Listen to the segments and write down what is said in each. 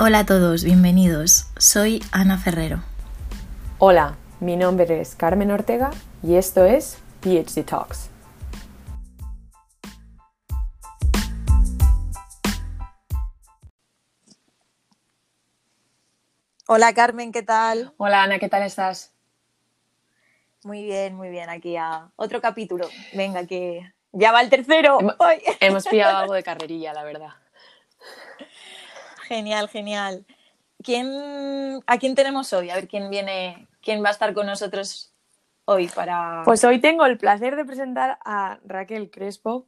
Hola a todos, bienvenidos. Soy Ana Ferrero. Hola, mi nombre es Carmen Ortega y esto es PhD Talks. Hola Carmen, ¿qué tal? Hola Ana, ¿qué tal estás? Muy bien, muy bien, aquí a otro capítulo. Venga, que ya va el tercero. Hemos pillado algo de carrerilla, la verdad. Genial, genial. ¿Quién, ¿A quién tenemos hoy? A ver quién viene, quién va a estar con nosotros hoy para. Pues hoy tengo el placer de presentar a Raquel Crespo,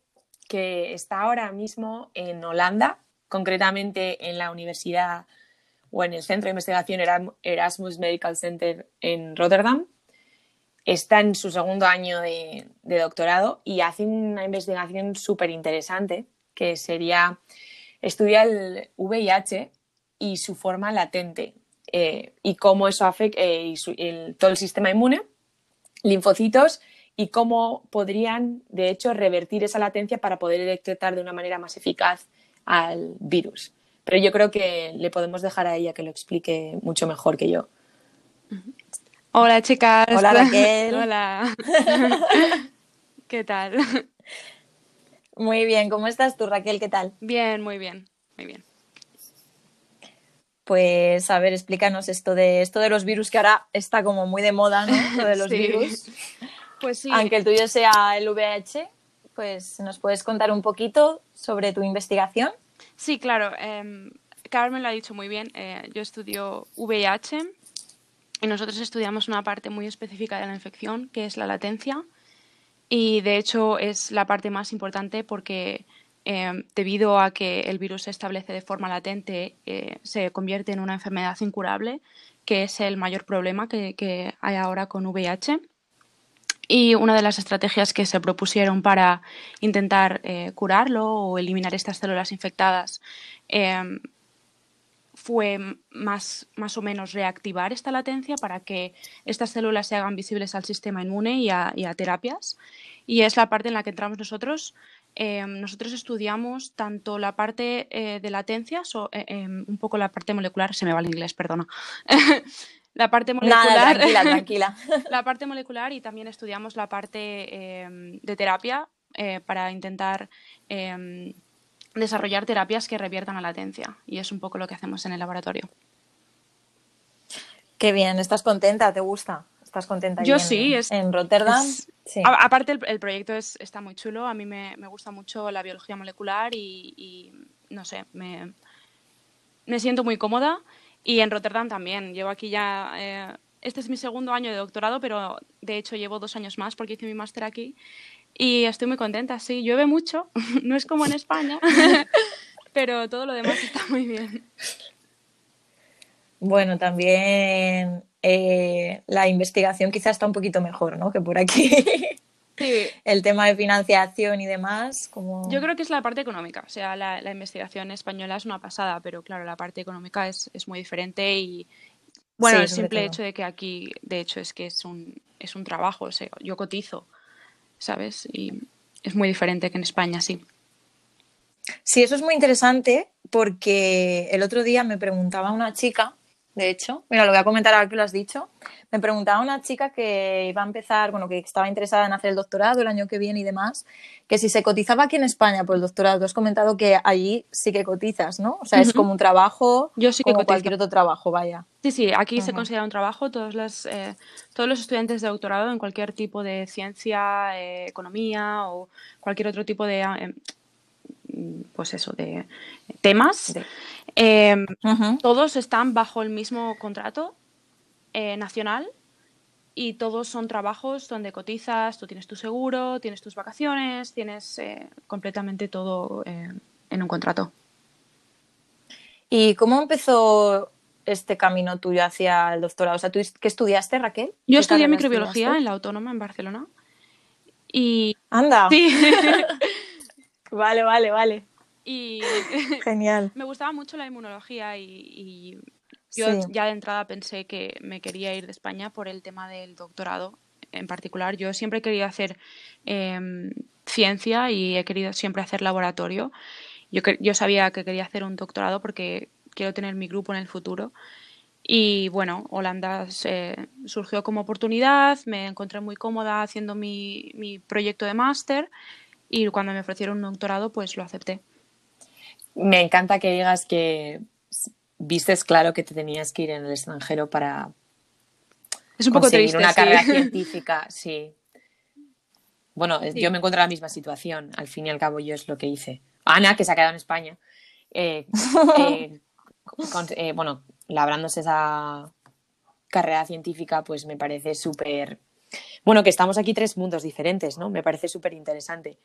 que está ahora mismo en Holanda, concretamente en la Universidad o en el Centro de Investigación Erasmus Medical Center en Rotterdam. Está en su segundo año de, de doctorado y hace una investigación súper interesante que sería estudia el VIH y su forma latente eh, y cómo eso afecta y su- el- todo el sistema inmune linfocitos y cómo podrían, de hecho, revertir esa latencia para poder detectar de una manera más eficaz al virus. Pero yo creo que le podemos dejar a ella que lo explique mucho mejor que yo. Hola chicas. Hola, Raquel. Hola. ¿Qué tal? Muy bien, ¿cómo estás tú, Raquel? ¿Qué tal? Bien, muy bien, muy bien. Pues a ver, explícanos esto de esto de los virus que ahora está como muy de moda, ¿no? Lo de los Sí. virus. Pues sí, Aunque el tuyo sea el VIH, pues nos puedes contar un poquito sobre tu investigación. sí, claro. em, Carmen lo ha dicho muy bien. eh, yo estudio VIH y nosotros estudiamos una parte muy específica de la infección, que es la latencia. Y de hecho es la parte más importante porque em, debido a que el virus se establece de forma latente, eh, se convierte en una enfermedad incurable, que es el mayor problema que, que hay ahora con VIH. Y una de las estrategias que se propusieron para intentar eh, curarlo o eliminar estas células infectadas em, fue más, más o menos reactivar esta latencia para que estas células se hagan visibles al sistema inmune y a, y a terapias. Y es la parte en la que entramos nosotros. Em, nosotros estudiamos tanto la parte eh, de latencia, so- eh, em, un poco la parte molecular, se me va el inglés, perdona. la parte molecular. Nada, tranquila, tranquila. la parte molecular y también estudiamos la parte eh, de terapia eh, para intentar desarrollar terapias que reviertan la latencia. Y es un poco lo que hacemos en el laboratorio. Qué bien, ¿estás contenta? ¿Te gusta? ¿Estás contenta? Yo en- sí, es- En Rotterdam. es- Sí. A- aparte, el, el proyecto es, está muy chulo. A mí me, me gusta mucho la biología molecular y, y, no sé, me, me siento muy cómoda. Y en Rotterdam también. Llevo aquí ya. eh, este es mi segundo año de doctorado, pero de hecho llevo dos años más porque hice mi máster aquí. Y estoy muy contenta, sí. Llueve mucho, no es como en España, pero todo lo demás está muy bien. Bueno, también eh, la investigación quizá está un poquito mejor, ¿no? Que por aquí. Sí, El tema de financiación y demás, como... Yo creo que es la parte económica. O sea, la, la investigación española es una pasada, pero claro, la parte económica es, es muy diferente y, bueno, Sí, el simple todo. hecho de que aquí, de hecho, es que es un, es un trabajo. O sea, yo cotizo, ¿sabes? Y es muy diferente que en España, sí. Sí, eso es muy interesante porque el otro día me preguntaba una chica, de hecho, mira, lo voy a comentar ahora que lo has dicho, me preguntaba una chica que iba a empezar, bueno, que estaba interesada en hacer el doctorado el año que viene y demás, que si se cotizaba aquí en España por el doctorado, tú has comentado que allí sí que cotizas, ¿no? O sea, es como un trabajo, Yo sí que como cotizo. cualquier otro trabajo, vaya. Sí, sí, aquí se considera un trabajo. Todos los, eh, todos los estudiantes de doctorado en cualquier tipo de ciencia, eh, economía o cualquier otro tipo de, eh, pues eso, de temas, De- eh, Ujú. todos están bajo el mismo contrato eh, nacional y todos son trabajos donde cotizas, tú tienes tu seguro, tienes tus vacaciones, tienes eh, completamente todo eh, en un contrato. ¿Y cómo empezó este camino tuyo hacia el doctorado? O sea, ¿tú qué estudiaste, Raquel? Yo ¿Qué estudié microbiología estudiaste? en la Autónoma en Barcelona y Anda, sí, vale, vale, vale. Y Genial. me gustaba mucho la inmunología y, y yo Sí. ya de entrada pensé que me quería ir de España por el tema del doctorado en particular. Yo siempre he querido hacer em, ciencia y he querido siempre hacer laboratorio. Yo, yo sabía que quería hacer un doctorado porque quiero tener mi grupo en el futuro. Y bueno, Holanda surgió como oportunidad, me encontré muy cómoda haciendo mi, mi proyecto de máster y cuando me ofrecieron un doctorado, pues lo acepté. Me encanta que digas que vistes claro que te tenías que ir en el extranjero para es un poco triste, una carrera científica, sí. Bueno, yo me encuentro en la misma situación. Al fin y al cabo, yo es lo que hice. Ana, que se ha quedado en España, eh, eh, eh, bueno, labrándose esa carrera científica, pues me parece súper. Bueno, que estamos aquí tres mundos diferentes, ¿no? Me parece súper interesante.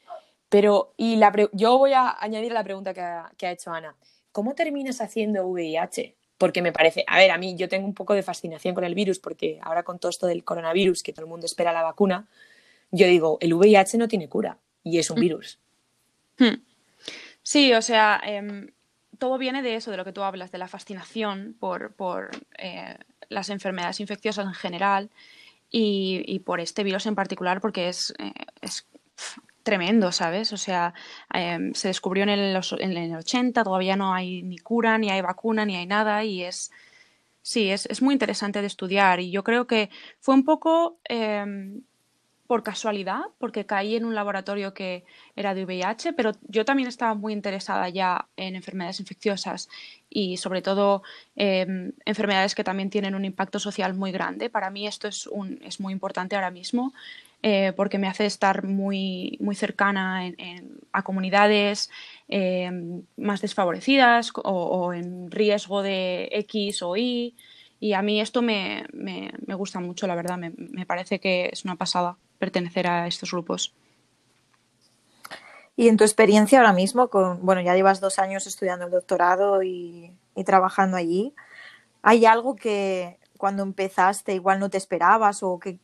Pero, y la yo voy a añadir la pregunta que ha, que ha hecho Ana. ¿Cómo terminas haciendo VIH? Porque me parece, a ver, a mí yo tengo un poco de fascinación con el virus, porque ahora con todo esto del coronavirus, que todo el mundo espera la vacuna, yo digo, el VIH no tiene cura y es un mm. virus. Hmm. Sí, o sea, em, todo viene de eso, de lo que tú hablas, de la fascinación por, por eh, las enfermedades infecciosas en general y, por este virus en particular porque es, eh, es tremendo, ¿sabes? O sea, em, se descubrió en el, en el 80, todavía no hay ni cura, ni hay vacuna, ni hay nada y es... Sí, es, es muy interesante de estudiar y yo creo que fue un poco em, por casualidad, porque caí en un laboratorio que era de VIH, pero yo también estaba muy interesada ya en enfermedades infecciosas y sobre todo em, enfermedades que también tienen un impacto social muy grande. Para mí esto es, un, es muy importante ahora mismo eh, porque me hace estar muy, muy cercana a comunidades em, más desfavorecidas o, o en riesgo de X o Y. Y a mí esto me, me, me gusta mucho, la verdad, me, me, parece que es una pasada pertenecer a estos grupos. Y en tu experiencia ahora mismo, con, bueno, ya llevas dos años estudiando el doctorado y, trabajando allí, ¿hay algo que cuando empezaste igual no te esperabas o que,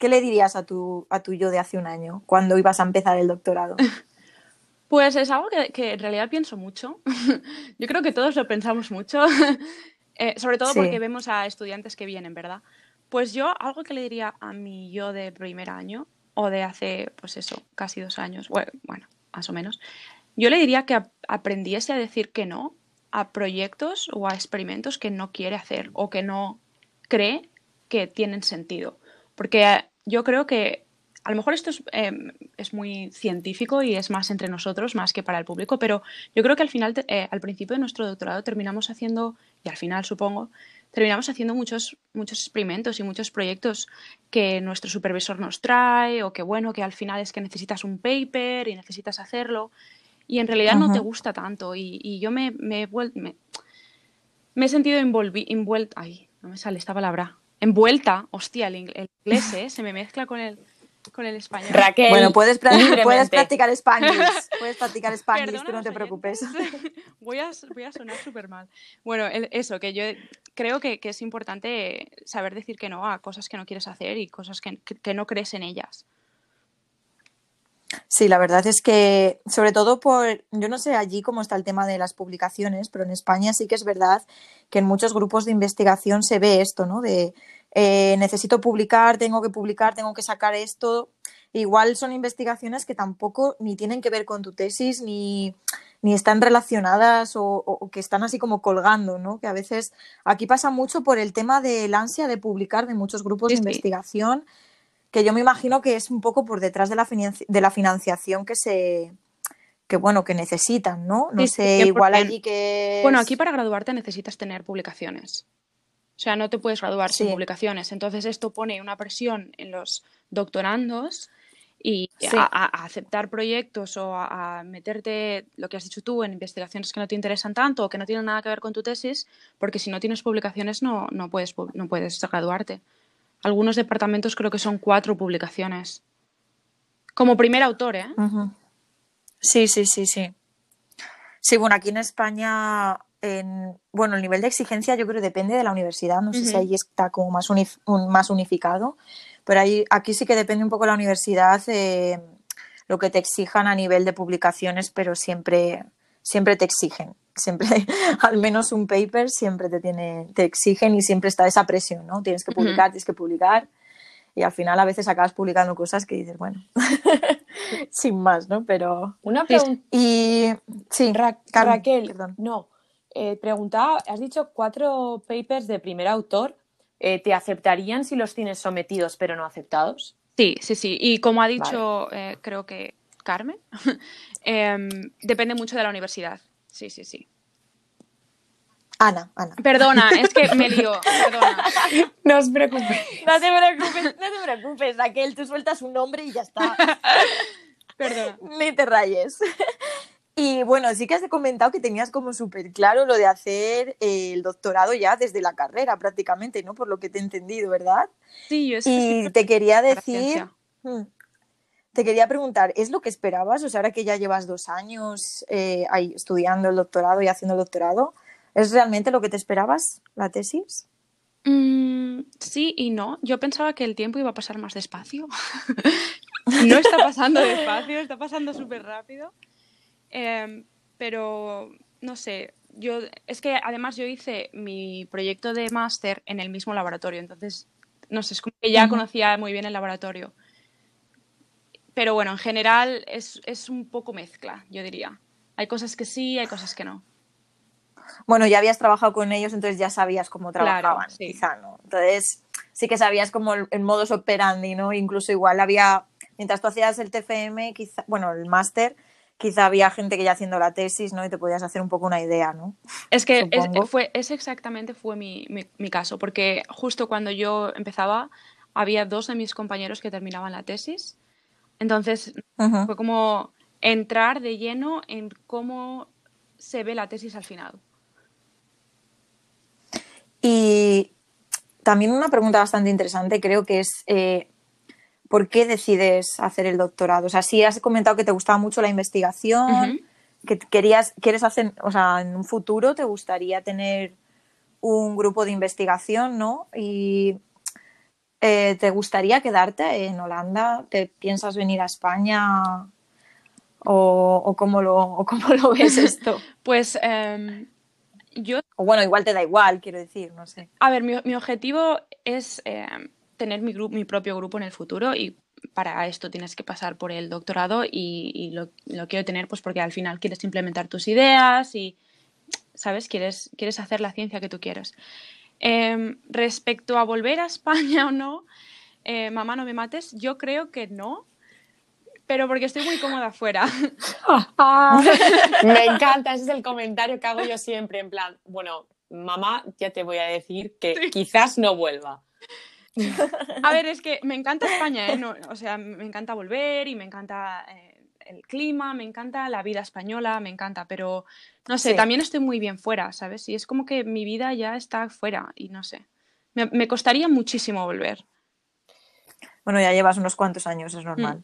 qué le dirías a tu, a tu yo de hace un año cuando ibas a empezar el doctorado? Pues es algo que, en realidad pienso mucho. Yo creo que todos lo pensamos mucho, eh, sobre todo porque vemos a estudiantes que vienen, ¿verdad? Pues yo algo que le diría a mi yo de primer año o de hace, pues eso, casi dos años, bueno, más o menos, yo le diría que aprendiese a decir que no a proyectos o a experimentos que no quiere hacer o que no cree que tienen sentido. Porque yo creo que a lo mejor esto es, em, es, muy científico y es más entre nosotros, más que para el público, pero yo creo que al final, eh, al principio de nuestro doctorado, terminamos haciendo, y al final supongo, terminamos haciendo muchos, muchos experimentos y muchos proyectos que nuestro supervisor nos trae o que bueno, que al final es que necesitas un paper y necesitas hacerlo y en realidad no te gusta tanto. Y, yo me, me, me, he sentido envuelta, ay, no me sale esta palabra, envuelta, hostia, el, inglés ¿eh? se me mezcla con el, con el español. Raquel. Bueno, puedes, puedes practicar español. Puedes practicar español, pero no te preocupes. Voy a, voy a sonar súper mal. Bueno, eso, que yo creo que, que, es importante saber decir que no a cosas que no quieres hacer y cosas que, que no crees en ellas. Sí, la verdad es que, sobre todo por, yo no sé allí cómo está el tema de las publicaciones, pero en España sí que es verdad que en muchos grupos de investigación se ve esto, ¿no? De eh, necesito publicar, tengo que publicar, tengo que sacar esto. Igual son investigaciones que tampoco ni tienen que ver con tu tesis ni, ni están relacionadas o, que están así como colgando, ¿no? Que a veces aquí pasa mucho por el tema del ansia de publicar de muchos grupos de investigación, que yo me imagino que es un poco por detrás de la, de la financiación que se que bueno que necesitan, ¿no? No sé, igual allí que bueno aquí para graduarte necesitas tener publicaciones. O sea, no te puedes graduar sin publicaciones. Entonces esto pone una presión en los doctorandos y a, aceptar proyectos o a, meterte, lo que has dicho tú, en investigaciones que no te interesan tanto o que no tienen nada que ver con tu tesis, porque si no tienes publicaciones no, no, puedes, no puedes graduarte. Algunos departamentos creo que son cuatro publicaciones. Como primer autor, ¿eh? Sí, sí, sí, sí. Sí, bueno, aquí en España bueno, el nivel de exigencia yo creo que depende de la universidad, no sé si ahí está como más, más unificado, pero ahí, aquí sí que depende un poco de la universidad eh, lo que te exijan a nivel de publicaciones, pero siempre, siempre te exigen, siempre, al menos un paper siempre te, tiene, te exigen y siempre está esa presión, ¿no? Tienes que publicar, tienes que publicar y al final a veces acabas publicando cosas que dices, bueno, sin más, ¿no? Pero... Una pregunta. Y sí, Raquel, no, eh, preguntaba, has dicho cuatro papers de primer autor. Eh, ¿Te aceptarían si los tienes sometidos pero no aceptados? Sí, sí, sí. Y como ha dicho, eh, creo que Carmen, em, depende mucho de la universidad. Sí, sí, sí. Ana, Ana. Perdona, es que me lío, perdona. No os preocupéis. No te preocupes, no te preocupes, Raquel, tú sueltas un nombre y ya está. Perdona. Ni te rayes. Y bueno, sí que has comentado que tenías como súper claro lo de hacer eh, el doctorado ya desde la carrera prácticamente, ¿no? Por lo que te he entendido, ¿verdad? Sí, yo Y te quería decir, te quería preguntar, ¿es lo que esperabas? O sea, ahora que ya llevas dos años eh, ahí estudiando el doctorado y haciendo el doctorado, ¿es realmente lo que te esperabas, la tesis? Mm, sí y no. Yo pensaba que el tiempo iba a pasar más despacio. no está pasando despacio, está pasando súper rápido. Em, pero no sé, yo es que además yo hice mi proyecto de máster en el mismo laboratorio, entonces no sé, es como que ya conocía muy bien el laboratorio. Pero bueno, en general es, es un poco mezcla, yo diría. Hay cosas que sí, hay cosas que no. Bueno, ya habías trabajado con ellos, entonces ya sabías cómo Claro, trabajaban, sí. quizá, ¿no? Entonces, sí que sabías como el, el modus operandi, ¿no? Incluso igual había, mientras tú hacías el TFM, quizá, bueno, el máster, quizá había gente que ya haciendo la tesis, ¿no? Y te podías hacer un poco una idea, ¿no? Es que es, fue, ese exactamente fue mi, mi- mi caso, porque justo cuando yo empezaba, había dos de mis compañeros que terminaban la tesis. Entonces, fue como entrar de lleno en cómo se ve la tesis al final. Y también una pregunta bastante interesante, creo que es eh, ¿por qué decides hacer el doctorado? O sea, sí has comentado que te gustaba mucho la investigación, que querías, quieres hacer, o sea, en un futuro te gustaría tener un grupo de investigación, ¿no? Y eh, ¿te gustaría quedarte en Holanda? ¿Te piensas venir a España? ¿O, o cómo, lo, o cómo lo ves esto? Pues em, yo O bueno, igual te da igual, quiero decir, no sé. A ver, mi, mi objetivo es eh, tener mi, mi propio grupo en el futuro y para esto tienes que pasar por el doctorado y, y lo, lo quiero tener pues porque al final quieres implementar tus ideas y, ¿sabes? Quieres, quieres hacer la ciencia que tú quieres. Em, respecto a volver a España o no, eh, mamá, no me mates, yo creo que no, pero porque estoy muy cómoda afuera. Me encanta, ese es el comentario que hago yo siempre, en plan, bueno, mamá, ya te voy a decir que quizás no vuelva. A ver, es que me encanta España, ¿eh? No, o sea, me encanta volver y me encanta eh, el clima, me encanta la vida española, me encanta, pero no sé, Sí. también estoy muy bien fuera, ¿sabes? Y es como que mi vida ya está fuera y no sé. Me, me costaría muchísimo volver. Bueno, ya llevas unos cuantos años, es normal.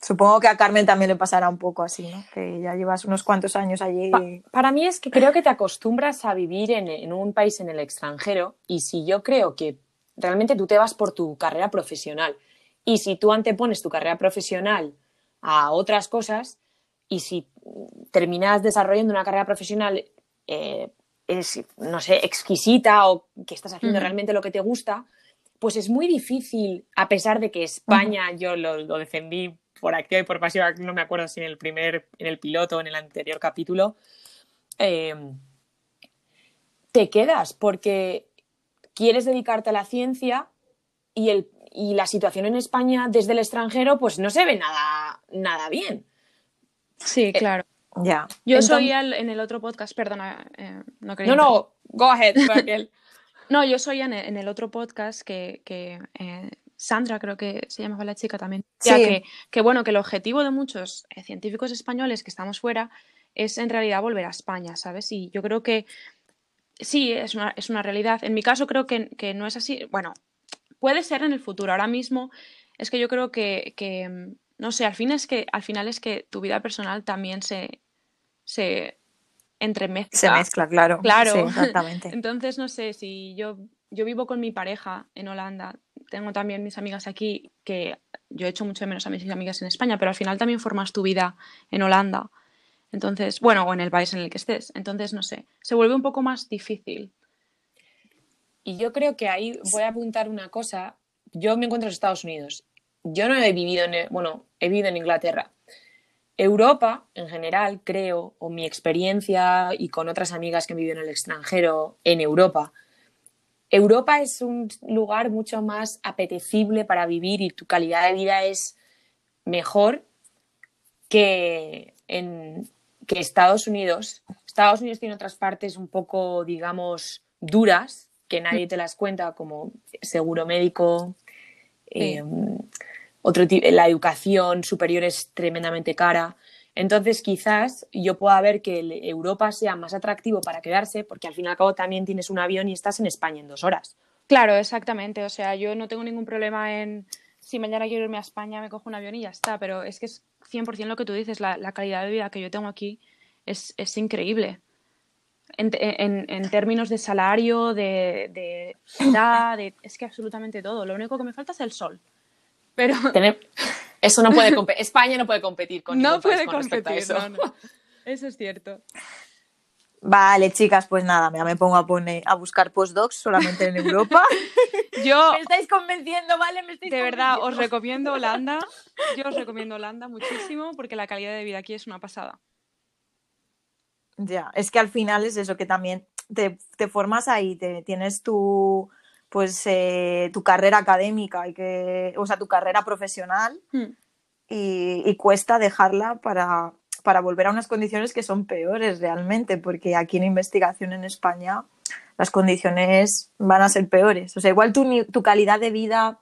Supongo que a Carmen también le pasará un poco así, ¿no? Que ya llevas unos cuantos años allí. Pa- para mí es que creo que te acostumbras a vivir en, en un país en el extranjero y si yo creo que realmente tú te vas por tu carrera profesional y si tú antepones tu carrera profesional a otras cosas y si terminas desarrollando una carrera profesional eh, es, no sé, exquisita o que estás haciendo realmente lo que te gusta, pues es muy difícil, a pesar de que España yo lo, lo defendí por activa y por pasiva, no me acuerdo si en el primer, en el piloto o en el anterior capítulo, eh, te quedas porque quieres dedicarte a la ciencia y, el, y la situación en España desde el extranjero pues no se ve nada, nada bien. Sí, claro. Ya. Yo Entonces- soy el- en el otro podcast, perdona, eh, no quería No, no, go ahead, Raquel. No, yo soy en el, en el otro podcast que, que, eh, Sandra, creo que se llamaba la chica también, Sí. que, que bueno, que el objetivo de muchos eh, científicos españoles que estamos fuera es en realidad volver a España, ¿sabes? Y yo creo que sí, es una, es una realidad. En mi caso creo que, que no es así. Bueno, puede ser en el futuro. Ahora mismo es que yo creo que, que, mm, no sé, al fin es que, al final es que tu vida personal también se, se entremezcla. Se mezcla, claro. Claro. Sí, exactamente. Entonces, no sé, si yo, yo vivo con mi pareja en Holanda, tengo también mis amigas aquí, que yo echo mucho de menos a mis amigas en España, pero al final también formas tu vida en Holanda. Entonces, bueno, o en el país en el que estés. Entonces, no sé, se vuelve un poco más difícil. Y yo creo que ahí voy a apuntar una cosa. Yo me encuentro en Estados Unidos. Yo no he vivido en, bueno, he vivido en Inglaterra. Europa, en general, creo, o mi experiencia y con otras amigas que han vivido en el extranjero en Europa, Europa es un lugar mucho más apetecible para vivir y tu calidad de vida es mejor que en que Estados Unidos. Estados Unidos tiene otras partes un poco, digamos, duras, que nadie te las cuenta, como seguro médico, eh, otro la educación superior es tremendamente cara. Entonces, quizás yo pueda ver que Europa sea más atractivo para quedarse, porque al fin y al cabo también tienes un avión y estás en España en dos horas. Claro, exactamente. O sea, yo no tengo ningún problema en si mañana quiero irme a España, me cojo un avión y ya está. Pero es que es 100% lo que tú dices, la, calidad de vida que yo tengo aquí es, increíble. En, términos de salario, de, de edad, es que absolutamente todo. Lo único que me falta es el sol. Pero... Eso no puede España no puede competir con No puede competir, eso. Eso es cierto. Vale, chicas, pues nada, ya me pongo a, poner, a buscar postdocs solamente en Europa. Yo, me estáis convenciendo, ¿vale? Me de verdad, os recomiendo Holanda. Yo os recomiendo Holanda muchísimo porque la calidad de vida aquí es una pasada. Ya, es que al final es eso, que también te, formas ahí, te, tienes tu, pues, eh, tu carrera académica, y que, o sea, tu carrera profesional hmm. y, cuesta dejarla para, para volver a unas condiciones que son peores realmente, porque aquí en investigación en España las condiciones van a ser peores. O sea, igual tu, tu calidad de vida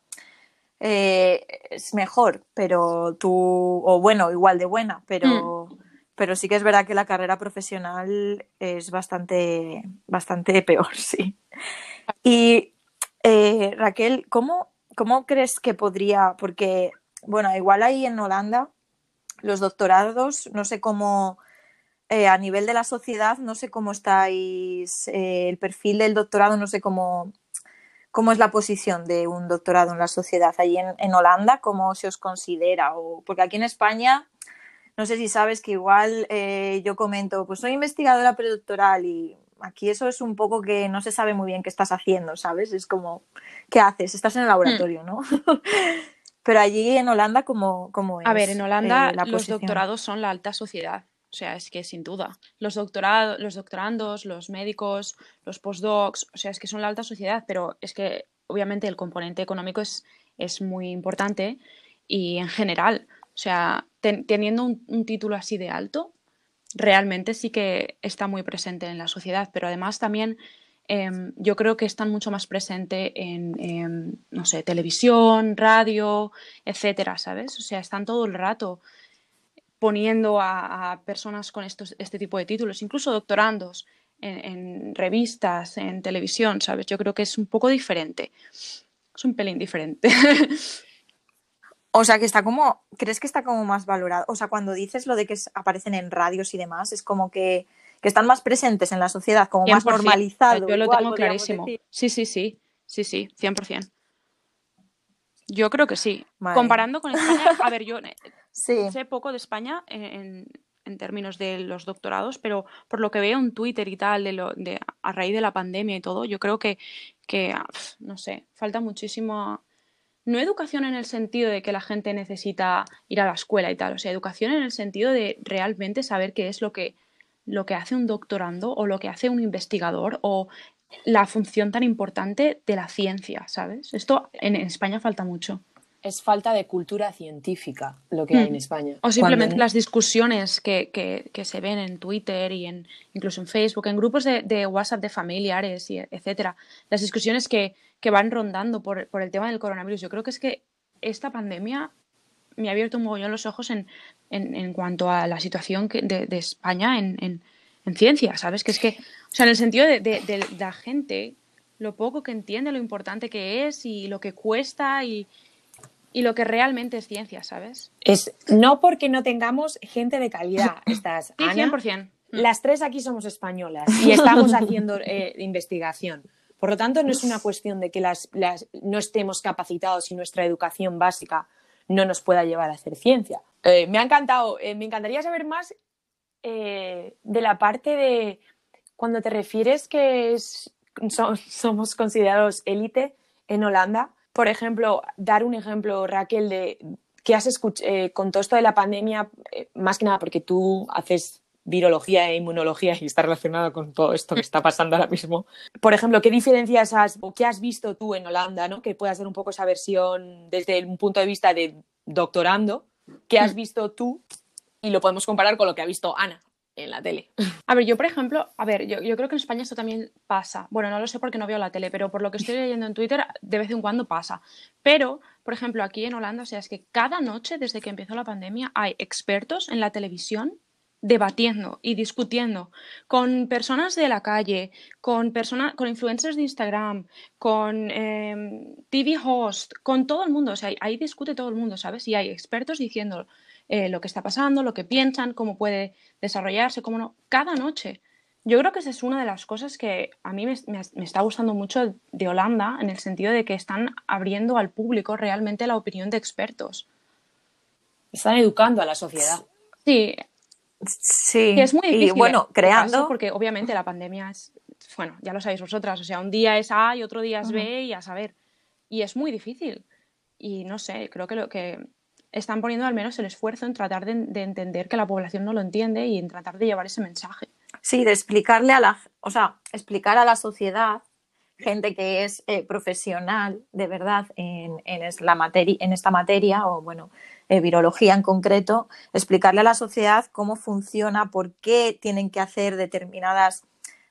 eh, es mejor, pero tú, o bueno, igual de buena, pero, mm. Pero sí que es verdad que la carrera profesional es bastante, bastante peor, sí. Y eh, Raquel, ¿cómo, ¿cómo crees que podría, porque, bueno, igual ahí en Holanda, los doctorados, no sé cómo eh, a nivel de la sociedad, no sé cómo estáis, eh, el perfil del doctorado, no sé cómo, cómo es la posición de un doctorado en la sociedad. Allí en, Holanda, ¿cómo se os considera? O, porque aquí en España, no sé si sabes que igual eh, yo comento, pues soy investigadora predoctoral y aquí eso es un poco que no se sabe muy bien qué estás haciendo, ¿sabes? Es como, ¿qué haces? Estás en el laboratorio, ¿no? Pero allí en Holanda, ¿cómo, cómo es? A ver, en Holanda los doctorados son la alta sociedad. O sea, es que sin duda. Los, doctorados, los doctorandos, los médicos, los postdocs, o sea, es que son la alta sociedad, pero es que obviamente el componente económico es, es muy importante y en general, o sea, teniendo un, título así de alto, realmente sí que está muy presente en la sociedad, pero además también em, yo creo que están mucho más presente en, no sé, televisión, radio, etcétera, ¿sabes? O sea, están todo el rato poniendo a, personas con estos, este tipo de títulos, incluso doctorandos en, revistas, en televisión, ¿sabes? Yo creo que es un poco diferente. Es un pelín diferente. O sea, que está como, ¿crees que está como más valorado? O sea, cuando dices lo de que aparecen en radios y demás, es como que, están más presentes en la sociedad, como más normalizado. Yo lo tengo clarísimo. Sí, sí, sí, sí, sí, 100%. Yo creo que sí. Comparando con España, a ver, yo Sé poco de España en, términos de los doctorados, pero por lo que veo en Twitter y tal, de lo, de, a raíz de la pandemia y todo, yo creo que, que, no sé, falta muchísimo, no educación en el sentido de que la gente necesita ir a la escuela y tal, o sea, educación en el sentido de realmente saber qué es lo que, lo que hace un doctorando o lo que hace un investigador o la función tan importante de la ciencia, ¿sabes? Esto en España falta mucho es falta de cultura científica lo que hay en hmm. España. O simplemente las discusiones que, que, se ven en Twitter y en, incluso en Facebook, en grupos de, WhatsApp de familiares, y etcétera. Las discusiones que, van rondando por, el tema del coronavirus. Yo creo que es que esta pandemia me ha abierto un mogollón los ojos en, en, cuanto a la situación de, de, España en, ciencia, ¿sabes? Que es que, o sea, en el sentido de, de la gente, lo poco que entiende, lo importante que es y lo que cuesta y y lo que realmente es ciencia, ¿sabes? Es no porque no tengamos gente de calidad, estas, sí, 100%. Las tres aquí somos españolas y estamos haciendo eh, investigación. Por lo tanto, no es una cuestión de que las, no estemos capacitados y nuestra educación básica no nos pueda llevar a hacer ciencia. Eh, me ha encantado, eh, me encantaría saber más de la parte de cuando te refieres que somos considerados élite en Holanda por ejemplo, dar un ejemplo, Raquel, de ¿qué has escuchado eh, con todo esto de la pandemia? eh, más que nada porque tú haces virología e inmunología y está relacionado con todo esto que está pasando ahora mismo. Por ejemplo, ¿qué diferencias has o qué has visto tú en Holanda, ¿no? Que puedas dar un poco esa versión desde un punto de vista de doctorando. ¿Qué has visto tú? Y lo podemos comparar con lo que ha visto Ana en la tele. A ver, yo por ejemplo, a ver, yo, yo creo que en España esto también pasa. Bueno, no lo sé porque no veo la tele, pero por lo que estoy leyendo en Twitter, de vez en cuando pasa. Pero, por ejemplo, aquí en Holanda, o sea, es que cada noche desde que empezó la pandemia hay expertos en la televisión debatiendo y discutiendo con personas de la calle, con personas, con influencers de Instagram, con eh, TV host, con todo el mundo. O sea, ahí discute todo el mundo, ¿sabes? Y hay expertos diciendo eh, lo que está pasando, lo que piensan, cómo puede desarrollarse, cómo no. Cada noche. Yo creo que esa es una de las cosas que a mí me, me, me, está gustando mucho de Holanda, en el sentido de que están abriendo al público realmente la opinión de expertos. Están educando a la sociedad. Sí. Sí. Y es muy difícil. Y bueno, creando. Caso, porque obviamente la pandemia es. Bueno, ya lo sabéis vosotras. O sea, un día es A y otro día es B uh -huh. y a saber. Y es muy difícil. Y no sé, creo que lo que están poniendo al menos el esfuerzo en tratar de, de, entender que la población no lo entiende y en tratar de llevar ese mensaje. Sí, de explicarle a la, o sea, explicar a la sociedad, gente que es eh, profesional de verdad en, en, es la materia, en esta materia, o bueno, eh, virología en concreto, explicarle a la sociedad cómo funciona, por qué tienen que hacer determinadas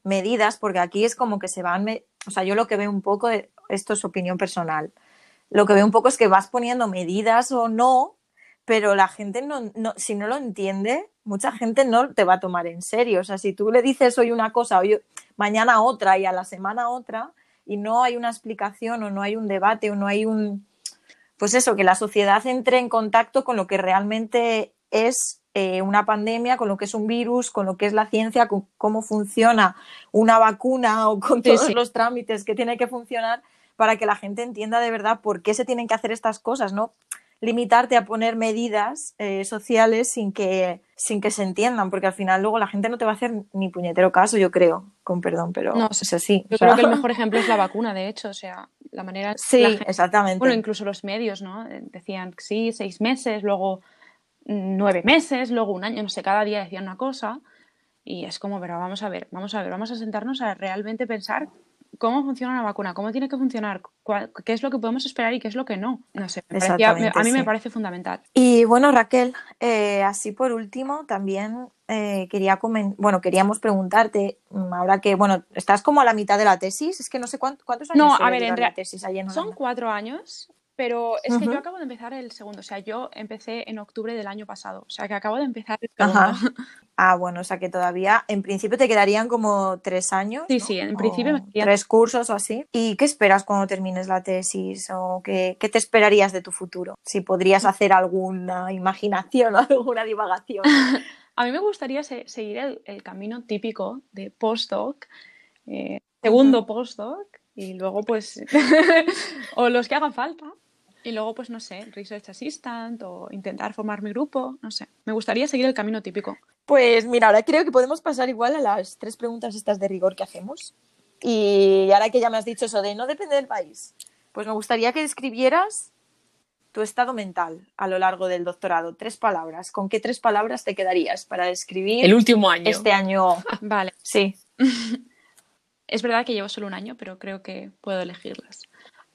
medidas, porque aquí es como que se van, o sea, yo lo que veo un poco, esto es opinión personal, lo que veo un poco es que vas poniendo medidas o no, pero la gente no, no, si no lo entiende, mucha gente no te va a tomar en serio. O sea, si tú le dices hoy una cosa, hoy, mañana otra y a la semana otra, y no hay una explicación o no hay un debate o no hay un... Pues eso, que la sociedad entre en contacto con lo que realmente es eh, una pandemia, con lo que es un virus, con lo que es la ciencia, con cómo funciona una vacuna o con todos sí, sí. los trámites que tiene que funcionar para que la gente entienda de verdad por qué se tienen que hacer estas cosas, ¿no? Limitarte a poner medidas eh, sociales sin que, sin que se entiendan, porque al final luego la gente no te va a hacer ni puñetero caso, yo creo, con perdón, pero no, es así. Yo o sea... creo que el mejor ejemplo es la vacuna, de hecho, o sea, la manera... Sí, la gente, exactamente. Bueno, incluso los medios, ¿no? Decían sí, seis meses, luego nueve meses, luego un año, no sé, cada día decían una cosa y es como, pero vamos a ver, vamos a ver, vamos a sentarnos a realmente pensar cómo funciona una vacuna, cómo tiene que funcionar, cuál, qué es lo que podemos esperar y qué es lo que no. No sé, parecía, a mí sí. me parece fundamental. Y bueno, Raquel, eh, así por último, también eh, quería bueno, queríamos preguntarte, mm, ahora que, bueno, estás como a la mitad de la tesis, es que no sé cuántos, cuántos años no, a ver, en la tesis ahí en Son cuatro años, pero es uh -huh. que yo acabo de empezar el segundo, o sea, yo empecé en octubre del año pasado, o sea, que acabo de empezar el segundo. Ajá. Ah, bueno, o sea que todavía, en principio te quedarían como tres años. Sí, ¿no? sí, en principio me. Tres cursos o así. ¿Y qué esperas cuando termines la tesis? ¿O qué, qué te esperarías de tu futuro? Si podrías hacer alguna imaginación o alguna divagación. A mí me gustaría se seguir el, el, camino típico de postdoc, eh, segundo uh -huh. postdoc, y luego pues, o los que hagan falta. Y luego, pues no sé, Research Assistant o intentar formar mi grupo, no sé. Me gustaría seguir el camino típico. Pues mira, ahora creo que podemos pasar igual a las tres preguntas estas de rigor que hacemos. Y ahora que ya me has dicho eso de no depende del país, pues me gustaría que describieras tu estado mental a lo largo del doctorado. Tres palabras. ¿Con qué tres palabras te quedarías para describir el último año? Este año. Vale. Sí. es verdad que llevo solo un año, pero creo que puedo elegirlas.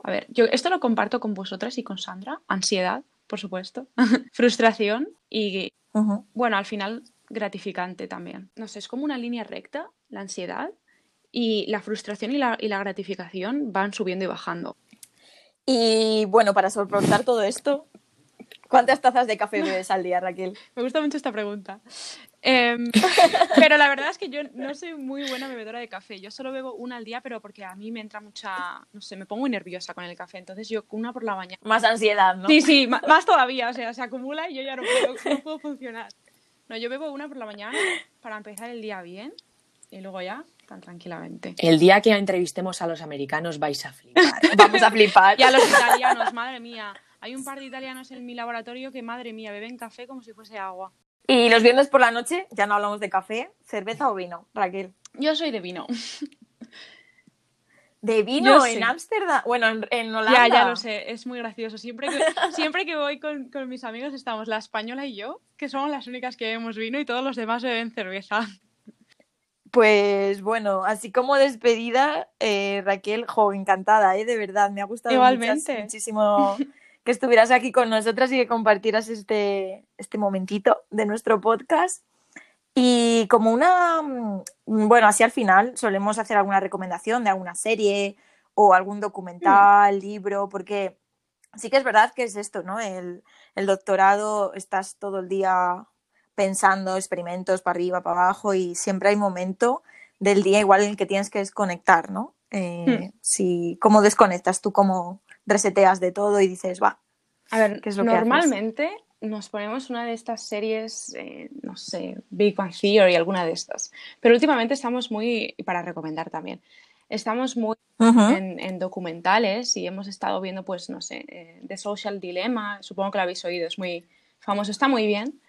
A ver, yo esto lo comparto con vosotras y con Sandra. Ansiedad, por supuesto. Frustración y, uh -huh. bueno, al final gratificante también. No sé, es como una línea recta, la ansiedad, y la frustración y la, y la gratificación van subiendo y bajando. Y bueno, para soportar todo esto, ¿cuántas tazas de café bebes al día, Raquel? Me gusta mucho esta pregunta. Eh, pero la verdad es que yo no soy muy buena bebedora de café. Yo solo bebo una al día, pero porque a mí me entra mucha, no sé, me pongo muy nerviosa con el café. Entonces yo una por la mañana. Más ansiedad, ¿no? Sí, sí, más todavía. O sea, se acumula y yo ya no puedo, no puedo funcionar. No, yo bebo una por la mañana para empezar el día bien y luego ya tan tranquilamente. El día que entrevistemos a los americanos vais a flipar. Vamos a flipar. y a los italianos, madre mía. Hay un par de italianos en mi laboratorio que, madre mía, beben café como si fuese agua. Y los viernes por la noche, ya no hablamos de café, cerveza o vino, Raquel. Yo soy de vino. De vino Yo en. Ámsterdam, bueno, en, en Holanda. Ya, ya lo sé, es muy gracioso. Siempre que, siempre que voy con, con mis amigos estamos la española y yo, que somos las únicas que bebemos vino y todos los demás beben cerveza. Pues bueno, así como despedida, eh, Raquel, jo, encantada, ¿eh? de verdad, me ha gustado Igualmente. muchas- muchísimo que estuvieras aquí con nosotras y que compartieras este, este momentito de nuestro podcast. Y como una, mm, bueno, así al final solemos hacer alguna recomendación de alguna serie o algún documental, libro, porque sí que es verdad que es esto, ¿no? El, el doctorado, estás todo el día pensando experimentos para arriba, para abajo y siempre hay momento del día igual en el que tienes que desconectar, ¿no? Eh, si, ¿Cómo desconectas tú? ¿Cómo reseteas de todo y dices, va? A ver, ¿Qué es lo que haces? normalmente nos ponemos una de estas series, eh, no sé, Big Bang Theory, alguna de estas. Pero últimamente estamos muy, y para recomendar también, estamos muy en, en documentales y hemos estado viendo, pues, no sé, eh, The Social Dilemma, supongo que lo habéis oído, es muy famoso, está muy bien.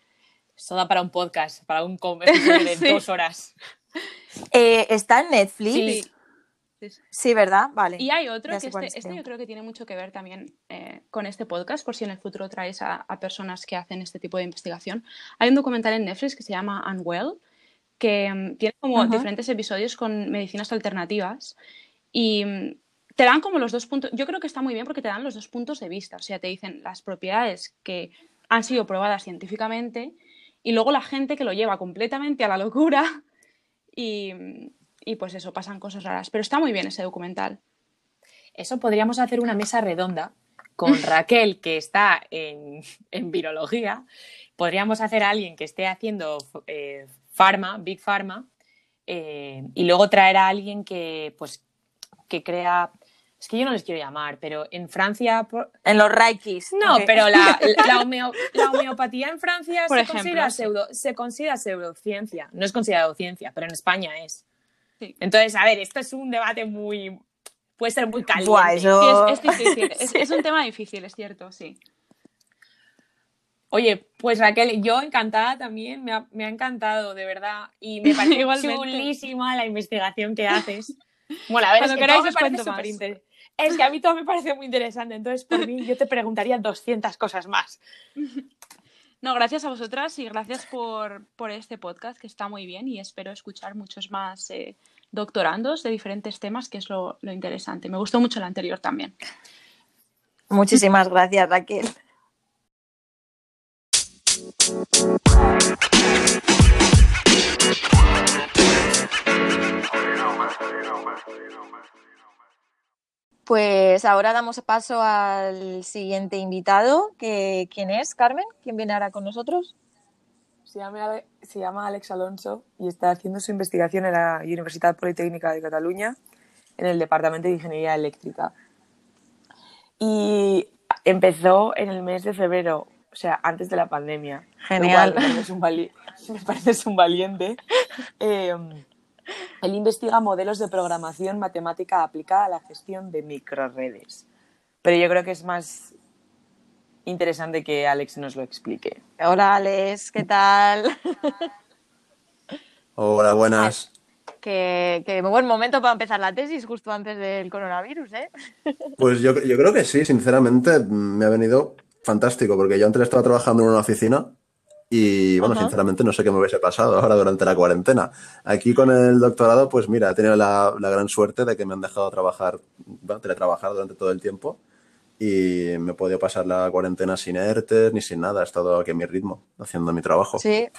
Esto da para un podcast, para un com- episodio de Sí. dos horas. Eh, ¿Está en Netflix? Sí. Sí, ¿verdad? Vale. Y hay otro Ya que este, es, este yo creo que tiene mucho que ver también eh, con este podcast, por si en el futuro traes a, a personas que hacen este tipo de investigación. Hay un documental en Netflix que se llama Unwell, que mm, tiene como diferentes episodios con medicinas alternativas y mm, te dan como los dos puntos, yo creo que está muy bien porque te dan los dos puntos de vista, o sea, te dicen las propiedades que han sido probadas científicamente y luego la gente que lo lleva completamente a la locura y, y pues eso, pasan cosas raras. Pero está muy bien ese documental. Eso podríamos hacer una mesa redonda con Raquel, que está en, en virología. Podríamos hacer a alguien que esté haciendo eh, pharma, Big Pharma, eh, y luego traer a alguien que, pues, que crea. Es que yo no les quiero llamar, pero en Francia. por- En los Raikis. No, pero la, la homeo- la homeopatía en Francia Por se, ejemplo, considera pseudo, se considera pseudociencia. No es considerado ciencia, pero en España es. Sí. Entonces, a ver, esto es un debate muy. Puede ser muy caliente. Buah, eso- Sí, es, es difícil, es, es un tema difícil, es cierto, sí. Oye, pues Raquel, yo encantada también, me ha, me ha encantado, de verdad. Y me parece chulísima la investigación que haces. Bueno, a ver, Cuando es que queráis todo me parece Es que a mí todo me parece muy interesante, entonces por mí yo te preguntaría 200 cosas más. No, gracias a vosotras y gracias por, por este podcast que está muy bien y espero escuchar muchos más eh, doctorandos de diferentes temas, que es lo, lo interesante. Me gustó mucho el anterior también. Muchísimas gracias, Raquel. Pues ahora damos paso al siguiente invitado, que ¿quién es, Carmen? ¿Quién viene ahora con nosotros? Se llama, se llama Alex Alonso y está haciendo su investigación en la Universidad Politécnica de Cataluña, en el Departamento de Ingeniería Eléctrica. Y empezó en el mes de febrero, o sea, antes de la pandemia. Genial. Cual me parece un, vali- me parece un valiente. Eh, él investiga modelos de programación matemática aplicada a la gestión de microredes. Pero yo creo que es más interesante que Alex nos lo explique. Hola, Alex, ¿qué tal? Hola, buenas. que, que muy buen momento para empezar la tesis justo antes del coronavirus, ¿eh? Pues yo, yo creo que sí, sinceramente me ha venido fantástico, porque yo antes estaba trabajando en una oficina y, bueno, Ajá. sinceramente no sé qué me hubiese pasado ahora durante la cuarentena. Aquí con el doctorado, pues mira, he tenido la, la gran suerte de que me han dejado trabajar, bueno, teletrabajar durante todo el tiempo y me he podido pasar la cuarentena sin ERTES ni sin nada, he estado aquí a mi ritmo, haciendo mi trabajo. Sí,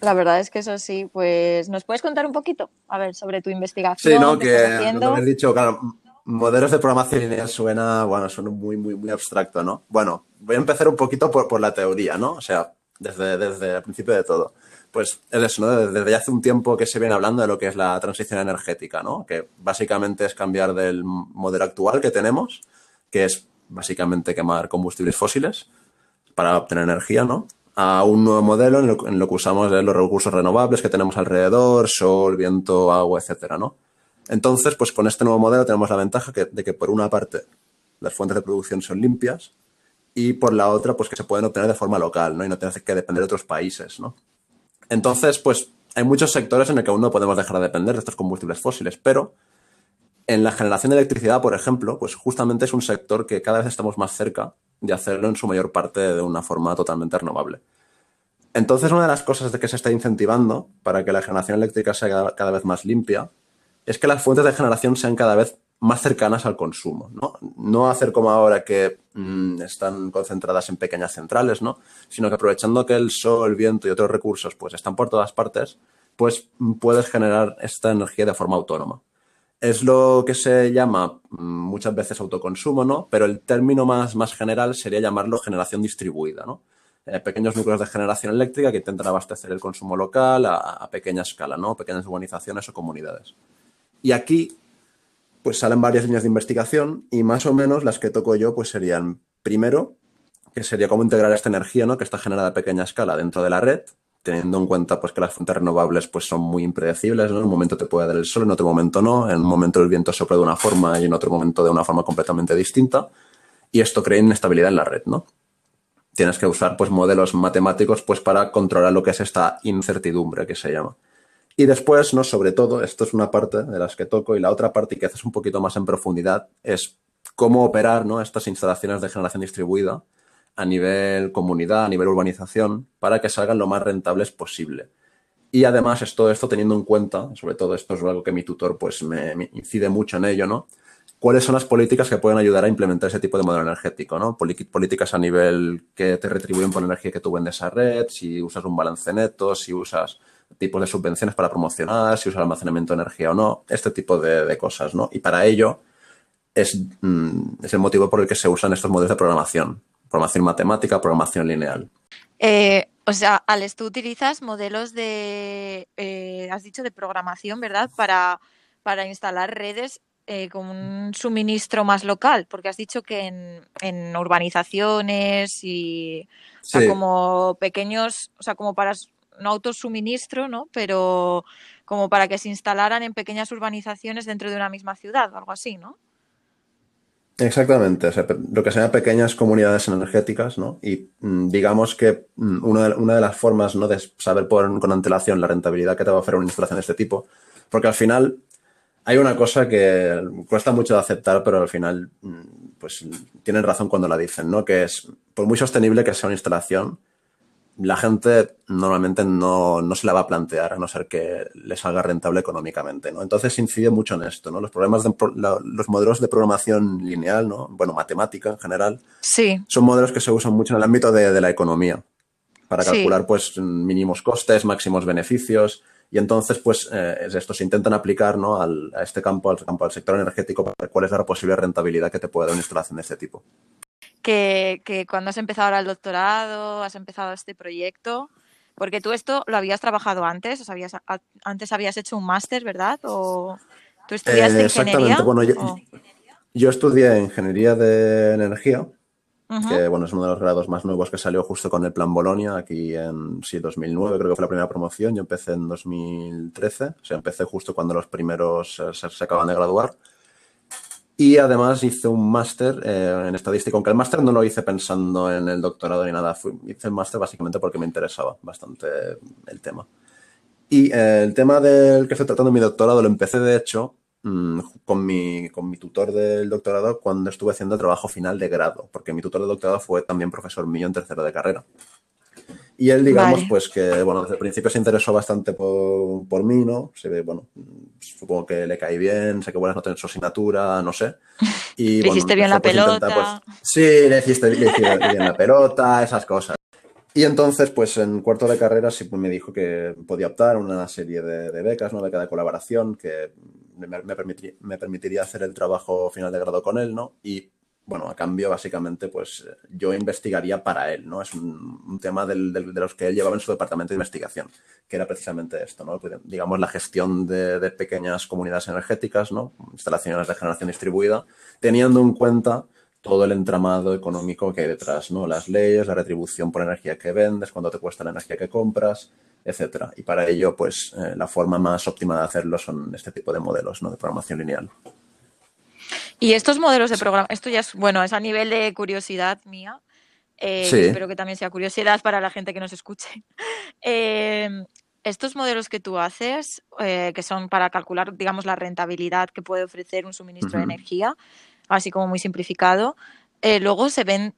la verdad es que eso sí. Pues, ¿nos puedes contar un poquito? A ver, sobre tu investigación, Sí, ¿no? Que haciendo. que habéis dicho, claro, modelos de programación lineal suena, bueno, suena muy, muy, muy abstracto, ¿no? Bueno, voy a empezar un poquito por, por la teoría, ¿no? O sea, desde, desde el principio de todo. Pues es eso, ¿no? Desde, hace un tiempo que se viene hablando de lo que es la transición energética, ¿no? Que básicamente es cambiar del modelo actual que tenemos, que es básicamente quemar combustibles fósiles para obtener energía, ¿no? A un nuevo modelo en lo, en lo que usamos los recursos renovables que tenemos alrededor, sol, viento, agua, etcétera, ¿no? Entonces, pues con este nuevo modelo tenemos la ventaja de que por una parte las fuentes de producción son limpias y por la otra, pues que se pueden obtener de forma local, ¿no? Y no tener que depender de otros países, ¿no? Entonces, pues hay muchos sectores en el que aún no podemos dejar de depender de estos combustibles fósiles, pero En la generación de electricidad, por ejemplo, pues justamente es un sector que cada vez estamos más cerca de hacerlo en su mayor parte de una forma totalmente renovable. Entonces, una de las cosas de que se está incentivando para que la generación eléctrica sea cada vez más limpia es que las fuentes de generación sean cada vez más cercanas al consumo, ¿no? No hacer como ahora que mmm, están concentradas en pequeñas centrales, ¿no? Sino que aprovechando que el sol, el viento y otros recursos pues están por todas partes, pues puedes generar esta energía de forma autónoma. Es lo que se llama muchas veces autoconsumo, ¿no? Pero el término más, más general sería llamarlo generación distribuida, ¿no? Eh, pequeños núcleos de generación eléctrica que intentan abastecer el consumo local a, a pequeña escala, ¿no? Pequeñas urbanizaciones o comunidades. Y aquí pues salen varias líneas de investigación y más o menos las que toco yo pues serían, primero, que sería cómo integrar esta energía ¿no? que está generada a pequeña escala dentro de la red, teniendo en cuenta pues que las fuentes renovables pues son muy impredecibles, ¿no? En un momento te puede dar el sol, en otro momento no, en un momento el viento sopla de una forma y en otro momento de una forma completamente distinta y esto crea inestabilidad en la red, ¿no? Tienes que usar pues modelos matemáticos pues para controlar lo que es esta incertidumbre que se llama. Y después, no sobre todo, esto es una parte de las que toco y la otra parte que haces un poquito más en profundidad es cómo operar ¿no? estas instalaciones de generación distribuida a nivel comunidad, a nivel urbanización, para que salgan lo más rentables posible. Y además es todo esto teniendo en cuenta, sobre todo esto es algo que mi tutor pues me, incide mucho en ello, ¿no? ¿Cuáles son las políticas que pueden ayudar a implementar ese tipo de modelo energético? ¿no? Políticas a nivel que te retribuyen por energía que tú vendes a red, si usas un balance neto, si usas tipos de subvenciones para promocionar, si usa almacenamiento de energía o no, este tipo de, de cosas, ¿no? Y para ello es, mm, es, el motivo por el que se usan estos modelos de programación, programación matemática, programación lineal. Eh, o sea, Alex, tú utilizas modelos de, eh, has dicho, de programación, ¿verdad? Para, para instalar redes eh, con un suministro más local, porque has dicho que en, en urbanizaciones y o sea, sí. como pequeños, o sea, como para no autosuministro, ¿no? Pero como para que se instalaran en pequeñas urbanizaciones dentro de una misma ciudad o algo así, ¿no? Exactamente, lo que se llama pequeñas comunidades energéticas, ¿no? Y mm, digamos que mm, una de, las formas, ¿no? De saber por, con antelación la rentabilidad que te va a ofrecer una instalación de este tipo, porque al final hay una cosa que cuesta mucho de aceptar, pero al final, mm, pues tienen razón cuando la dicen, ¿no? Que es, muy sostenible que sea una instalación, la gente normalmente no, no, se la va a plantear a no ser que le salga rentable económicamente, ¿no? Entonces incide mucho en esto, ¿no? Los problemas de los modelos de programación lineal, ¿no? Bueno, matemática en general. Sí. Son modelos que se usan mucho en el ámbito de, de la economía para calcular, sí. pues, mínimos costes, máximos beneficios. Y entonces, pues, eh, es esto, se intentan aplicar, ¿no? Al, a este campo, al campo, al sector energético, para ver cuál es la posible rentabilidad que te puede dar una instalación de este tipo que, que, cuando has empezado ahora el doctorado, has empezado este proyecto, porque tú esto lo habías trabajado antes, o sea, habías, antes habías hecho un máster, ¿verdad? ¿O tú estudiaste eh, exactamente. ingeniería? Bueno, yo, yo, estudié ingeniería de energía, uh -huh. que bueno, es uno de los grados más nuevos que salió justo con el plan Bolonia, aquí en sí, 2009, creo que fue la primera promoción, yo empecé en 2013, o sea, empecé justo cuando los primeros eh, se, se acaban de graduar. Y además hice un máster eh, en estadística, aunque el máster no lo hice pensando en el doctorado ni nada, Fui, hice el máster básicamente porque me interesaba bastante el tema. Y eh, el tema del que estoy tratando en mi doctorado lo empecé, de hecho, mmm, con, mi, con mi tutor del doctorado cuando estuve haciendo el trabajo final de grado, porque mi tutor de doctorado fue también profesor mío en tercero de carrera. Y él, digamos, vale. pues que, bueno, desde el principio se interesó bastante por, por mí, ¿no? Se ve, bueno, supongo que le caí bien, sé que buenas notas en su asignatura, no sé. Y, le bueno, hiciste bien la pues, pelota. Intentar, pues, sí, le hiciste, le hiciste bien la pelota, esas cosas. Y entonces, pues en cuarto de carrera sí me dijo que podía optar a una serie de, de, becas, una beca de colaboración que me, me, permitiría, me permitiría hacer el trabajo final de grado con él, ¿no? Y bueno, a cambio, básicamente, pues yo investigaría para él, ¿no? Es un, tema de los que él llevaba en su departamento de investigación, que era precisamente esto, ¿no? Pues, digamos, la gestión de, de, pequeñas comunidades energéticas, ¿no? Instalaciones de generación distribuida, teniendo en cuenta todo el entramado económico que hay detrás, ¿no? Las leyes, la retribución por energía que vendes, cuánto te cuesta la energía que compras, etcétera. Y para ello, pues, eh, la forma más óptima de hacerlo son este tipo de modelos, ¿no? De programación lineal. Y estos modelos de programa, esto ya es, bueno, es a nivel de curiosidad mía. Eh, sí. Espero que también sea curiosidad para la gente que nos escuche. Eh, estos modelos que tú haces, eh, que son para calcular, digamos, la rentabilidad que puede ofrecer un suministro de energía, así como muy simplificado, eh, luego se ven,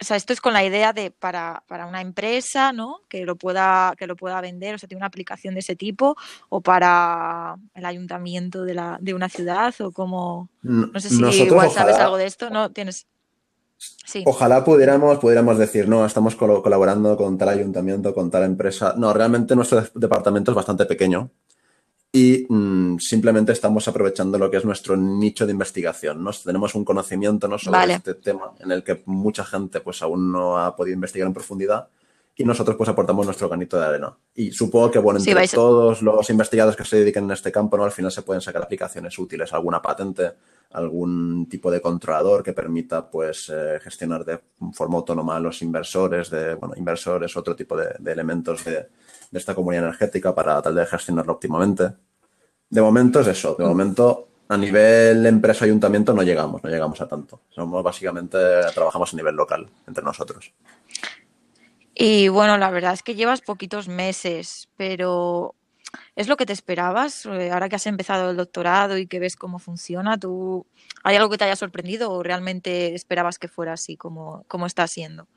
o sea, esto es con la idea de para, para una empresa, ¿no? Que lo pueda, que lo pueda vender, o sea, tiene una aplicación de ese tipo, o para el ayuntamiento de, la, de una ciudad, o como, no sé si Nosotros igual sabes algo de esto, ¿no? Tienes... Sí. Ojalá pudiéramos, pudiéramos decir, no, estamos colaborando con tal ayuntamiento, con tal empresa. No, realmente nuestro de- departamento es bastante pequeño y mm, simplemente estamos aprovechando lo que es nuestro nicho de investigación. ¿no? Tenemos un conocimiento ¿no? sobre Vale. este tema en el que mucha gente pues, aún no ha podido investigar en profundidad y nosotros pues aportamos nuestro granito de arena. Y supongo que, bueno, Sí, entre vais- todos los investigadores que se dediquen a este campo, ¿no? al final se pueden sacar aplicaciones útiles, alguna patente, algún tipo de controlador que permita pues eh, gestionar de forma autónoma a los inversores, de, bueno, inversores, otro tipo de, de elementos de, de esta comunidad energética para tal de gestionarlo óptimamente. De momento es eso, de momento a nivel empresa-ayuntamiento no llegamos, no llegamos a tanto. Somos básicamente, trabajamos a nivel local entre nosotros. Y bueno, la verdad es que llevas poquitos meses, pero ¿es lo que te esperabas? Eh, Ahora que has empezado el doctorado y que ves cómo funciona, ¿tú hay algo que te haya sorprendido o realmente esperabas que fuera así como, como está siendo?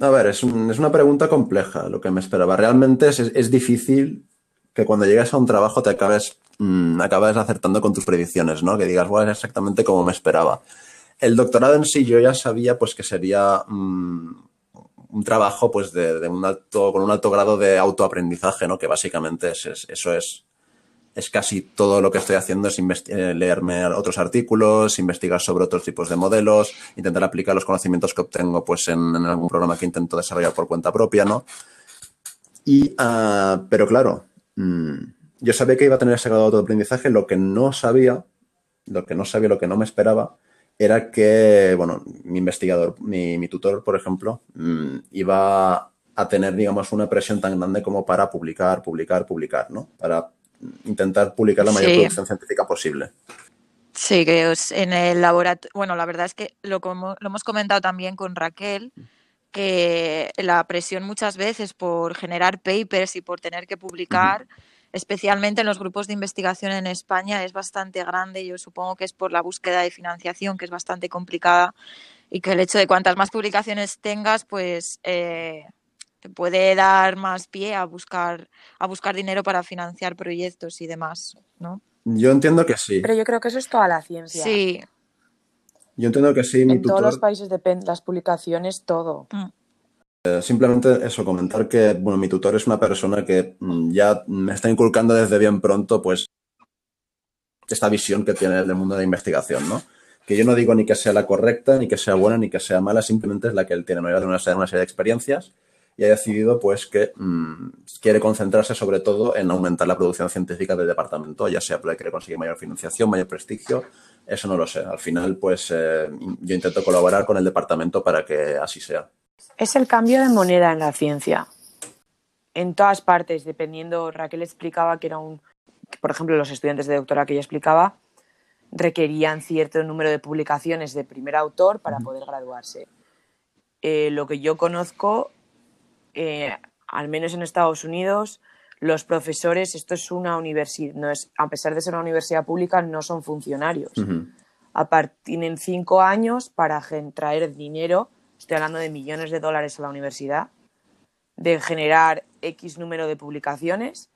A ver, es, un- es una pregunta compleja lo que me esperaba. Realmente es, es difícil que cuando llegues a un trabajo te acabes, mm, acabes acertando con tus predicciones, ¿no? Que digas, bueno, es exactamente como me esperaba. El doctorado en sí yo ya sabía pues que sería mm, un trabajo pues de, de un alto, con un alto grado de autoaprendizaje, ¿no? Que básicamente es, es- eso es, es casi todo lo que estoy haciendo, es eh, leerme otros artículos, investigar sobre otros tipos de modelos, intentar aplicar los conocimientos que obtengo pues en, algún programa que intento desarrollar por cuenta propia, ¿no? Y, ah, pero claro, mm, yo sabía que iba a tener ese grado de autoaprendizaje, lo que no sabía, lo que no sabía, lo que no me esperaba, era que, bueno, mi investigador, mi, mi tutor, por ejemplo, mm, iba a tener, digamos, una presión tan grande como para publicar, publicar, publicar, ¿no? Para intentar publicar la mayor Sí. producción científica posible. Sí, que en el laboratorio, bueno, la verdad es que lo, como, lo hemos comentado también con Raquel, que la presión muchas veces por generar papers y por tener que publicar, especialmente en los grupos de investigación en España, es bastante grande. Yo supongo que es por la búsqueda de financiación, que es bastante complicada, y que el hecho de cuantas más publicaciones tengas, pues eh, te puede dar más pie a buscar, a buscar dinero para financiar proyectos y demás, ¿no? Yo entiendo que sí. Pero yo creo que eso es toda la ciencia. Sí, Yo entiendo que sí, mi En todos los países dependen las publicaciones, todo. Eh, Simplemente eso, comentar que, bueno, mi tutor es una persona que mm, ya me está inculcando desde bien pronto, pues, esta visión que tiene del mundo de la investigación, ¿no? Que yo no digo ni que sea la correcta, ni que sea buena, ni que sea mala, simplemente es la que él tiene, ¿no? Ya tiene una, serie- una serie de experiencias y ha decidido, pues, que mm, quiere concentrarse sobre todo en aumentar la producción científica del departamento, ya sea porque quiere conseguir mayor financiación, mayor prestigio, eso no lo sé. Al final, pues, eh, yo intento colaborar con el departamento para que así sea. Es el cambio de moneda en la ciencia. En todas partes, dependiendo, Raquel explicaba que era un, por ejemplo, los estudiantes de doctorado que ella explicaba requerían cierto número de publicaciones de primer autor para poder graduarse. Eh, lo que yo conozco, eh, al menos en Estados Unidos, los profesores, esto es una universidad, no es, a pesar de ser una universidad pública, no son funcionarios. Ujú. Apart- tienen cinco años para traer dinero, estoy hablando de millones de dólares a la universidad, de generar X número de publicaciones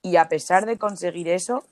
y a pesar de conseguir eso,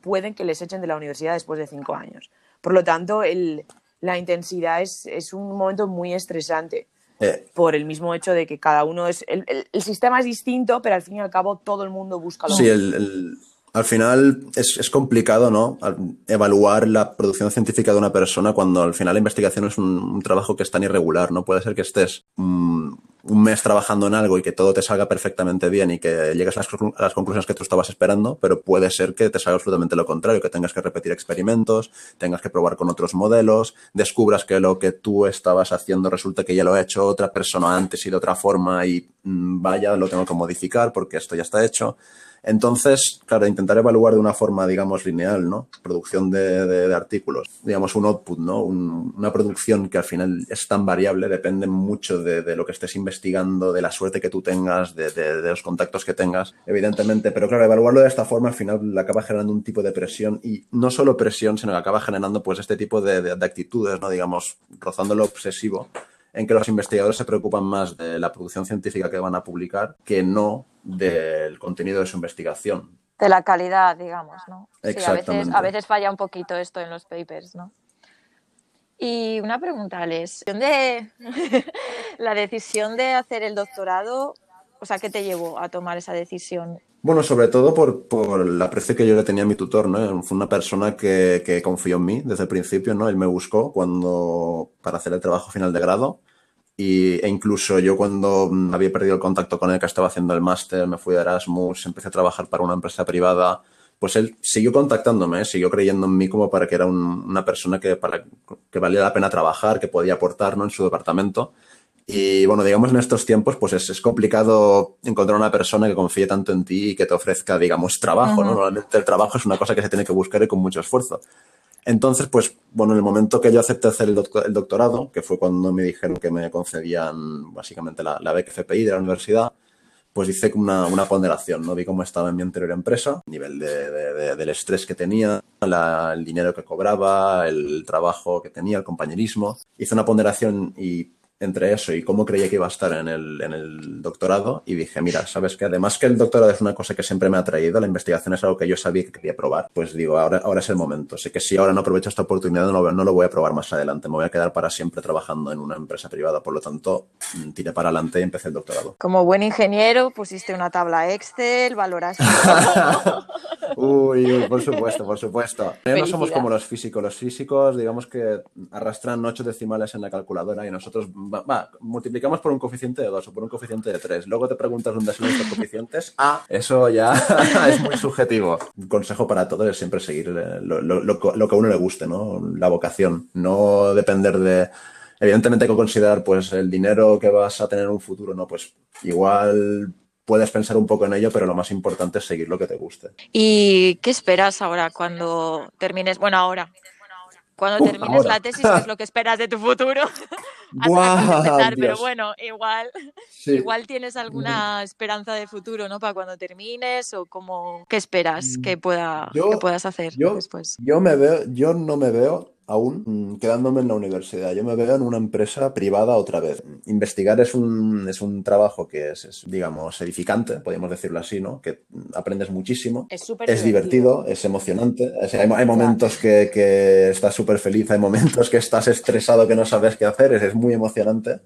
pueden que les echen de la universidad después de cinco años. Por lo tanto, el- la intensidad es, es un momento muy estresante Eh, por el mismo hecho de que cada uno es... El, el- el sistema es distinto, pero al fin y al cabo todo el mundo busca lo Sí, mismo. el, el- al final es, es complicado, ¿no? Al- Evaluar la producción científica de una persona cuando al final la investigación es un, un trabajo que es tan irregular, ¿no? Puede ser que estés mm, un mes trabajando en algo y que todo te salga perfectamente bien y que llegues a las, las conclusiones que tú estabas esperando, pero puede ser que te salga absolutamente lo contrario, que tengas que repetir experimentos, tengas que probar con otros modelos, descubras que lo que tú estabas haciendo resulta que ya lo ha hecho otra persona antes y de otra forma y mm, vaya, lo tengo que modificar porque esto ya está hecho. Entonces, claro, intentar evaluar de una forma, digamos, lineal, ¿no? Producción de, de, artículos, digamos, un output, ¿no? Un, una producción que al final es tan variable, depende mucho de, de, lo que estés investigando, de la suerte que tú tengas, de, de, los contactos que tengas, evidentemente. Pero claro, evaluarlo de esta forma al final acaba generando un tipo de presión y no solo presión, sino que acaba generando pues este tipo de, actitudes, ¿no? Digamos, rozando lo obsesivo en que los investigadores se preocupan más de la producción científica que van a publicar que no del contenido de su investigación. De la calidad, digamos, ¿no? Exactamente. Sí, a, veces, a veces falla un poquito esto en los papers, ¿no? Y una pregunta, Alex. De la decisión de hacer el doctorado, o sea, ¿qué te llevó a tomar esa decisión? Bueno, sobre todo por, por el aprecio que yo le tenía a mi tutor, ¿no? Fue una persona que, que confió en mí desde el principio, ¿no? Él me buscó cuando, para hacer el trabajo final de grado y, e incluso yo cuando había perdido el contacto con él, que estaba haciendo el máster, me fui a Erasmus, empecé a trabajar para una empresa privada, pues él siguió contactándome, ¿eh? siguió creyendo en mí como para que era un, una persona que, para, que valía la pena trabajar, que podía aportar ¿no? en su departamento. Y bueno, digamos en estos tiempos, pues es, es, complicado encontrar una persona que confíe tanto en ti y que te ofrezca, digamos, trabajo, -huh. ¿no? Normalmente el trabajo es una cosa que se tiene que buscar y con mucho esfuerzo. Entonces, pues, bueno, en el momento que yo acepté hacer el, doctor, el doctorado, que fue cuando me dijeron que me concedían básicamente la, la beca FPI de la universidad, pues hice una, una, ponderación, ¿no? Vi cómo estaba en mi anterior empresa, nivel de, de, de, del estrés que tenía, la, el dinero que cobraba, el trabajo que tenía, el compañerismo. Hice una ponderación y entre eso y cómo creía que iba a estar en el, en el doctorado y dije, mira, sabes que además que el doctorado es una cosa que siempre me ha traído, la investigación es algo que yo sabía que quería probar, pues digo, ahora, ahora es el momento. Sé que si ahora no aprovecho esta oportunidad no no lo voy a probar más adelante, me voy a quedar para siempre trabajando en una empresa privada, por lo tanto, tiré para adelante y empecé el doctorado. Como buen ingeniero, pusiste una tabla Excel, valoraste... uy, uy, por supuesto, por supuesto. No somos como los físicos, los físicos digamos que arrastran ocho decimales en la calculadora y nosotros va, multiplicamos por un coeficiente de 2 o por un coeficiente de 3. Luego te preguntas dónde son estos coeficientes. Ah, eso ya es muy subjetivo. Un consejo para todos es siempre seguir lo, lo, lo, lo, que a uno le guste, ¿no? La vocación. No depender de. Evidentemente hay que considerar pues el dinero que vas a tener en un futuro, ¿no? Pues igual puedes pensar un poco en ello, pero lo más importante es seguir lo que te guste. ¿Y qué esperas ahora cuando termines? Bueno, ahora, cuando termines ahora. la tesis, ¿qué es lo que esperas de tu futuro? Buah, empezar, pero bueno, igual, Sí. igual tienes alguna esperanza de futuro, ¿no? Para cuando termines o como, ¿qué esperas que, pueda, Yo- que puedas hacer yo- después? Yo me veo, yo no me veo aún mm, quedándome en la universidad. Yo me veo en una empresa privada otra vez. Investigar es un, es un trabajo que es, es, digamos, edificante, podríamos decirlo así, ¿no? Que aprendes muchísimo. Es súper Es divertido, es emocionante. O sea, hay, hay momentos que, que estás súper feliz, hay momentos que estás estresado, que no sabes qué hacer, es, es muy emocionante.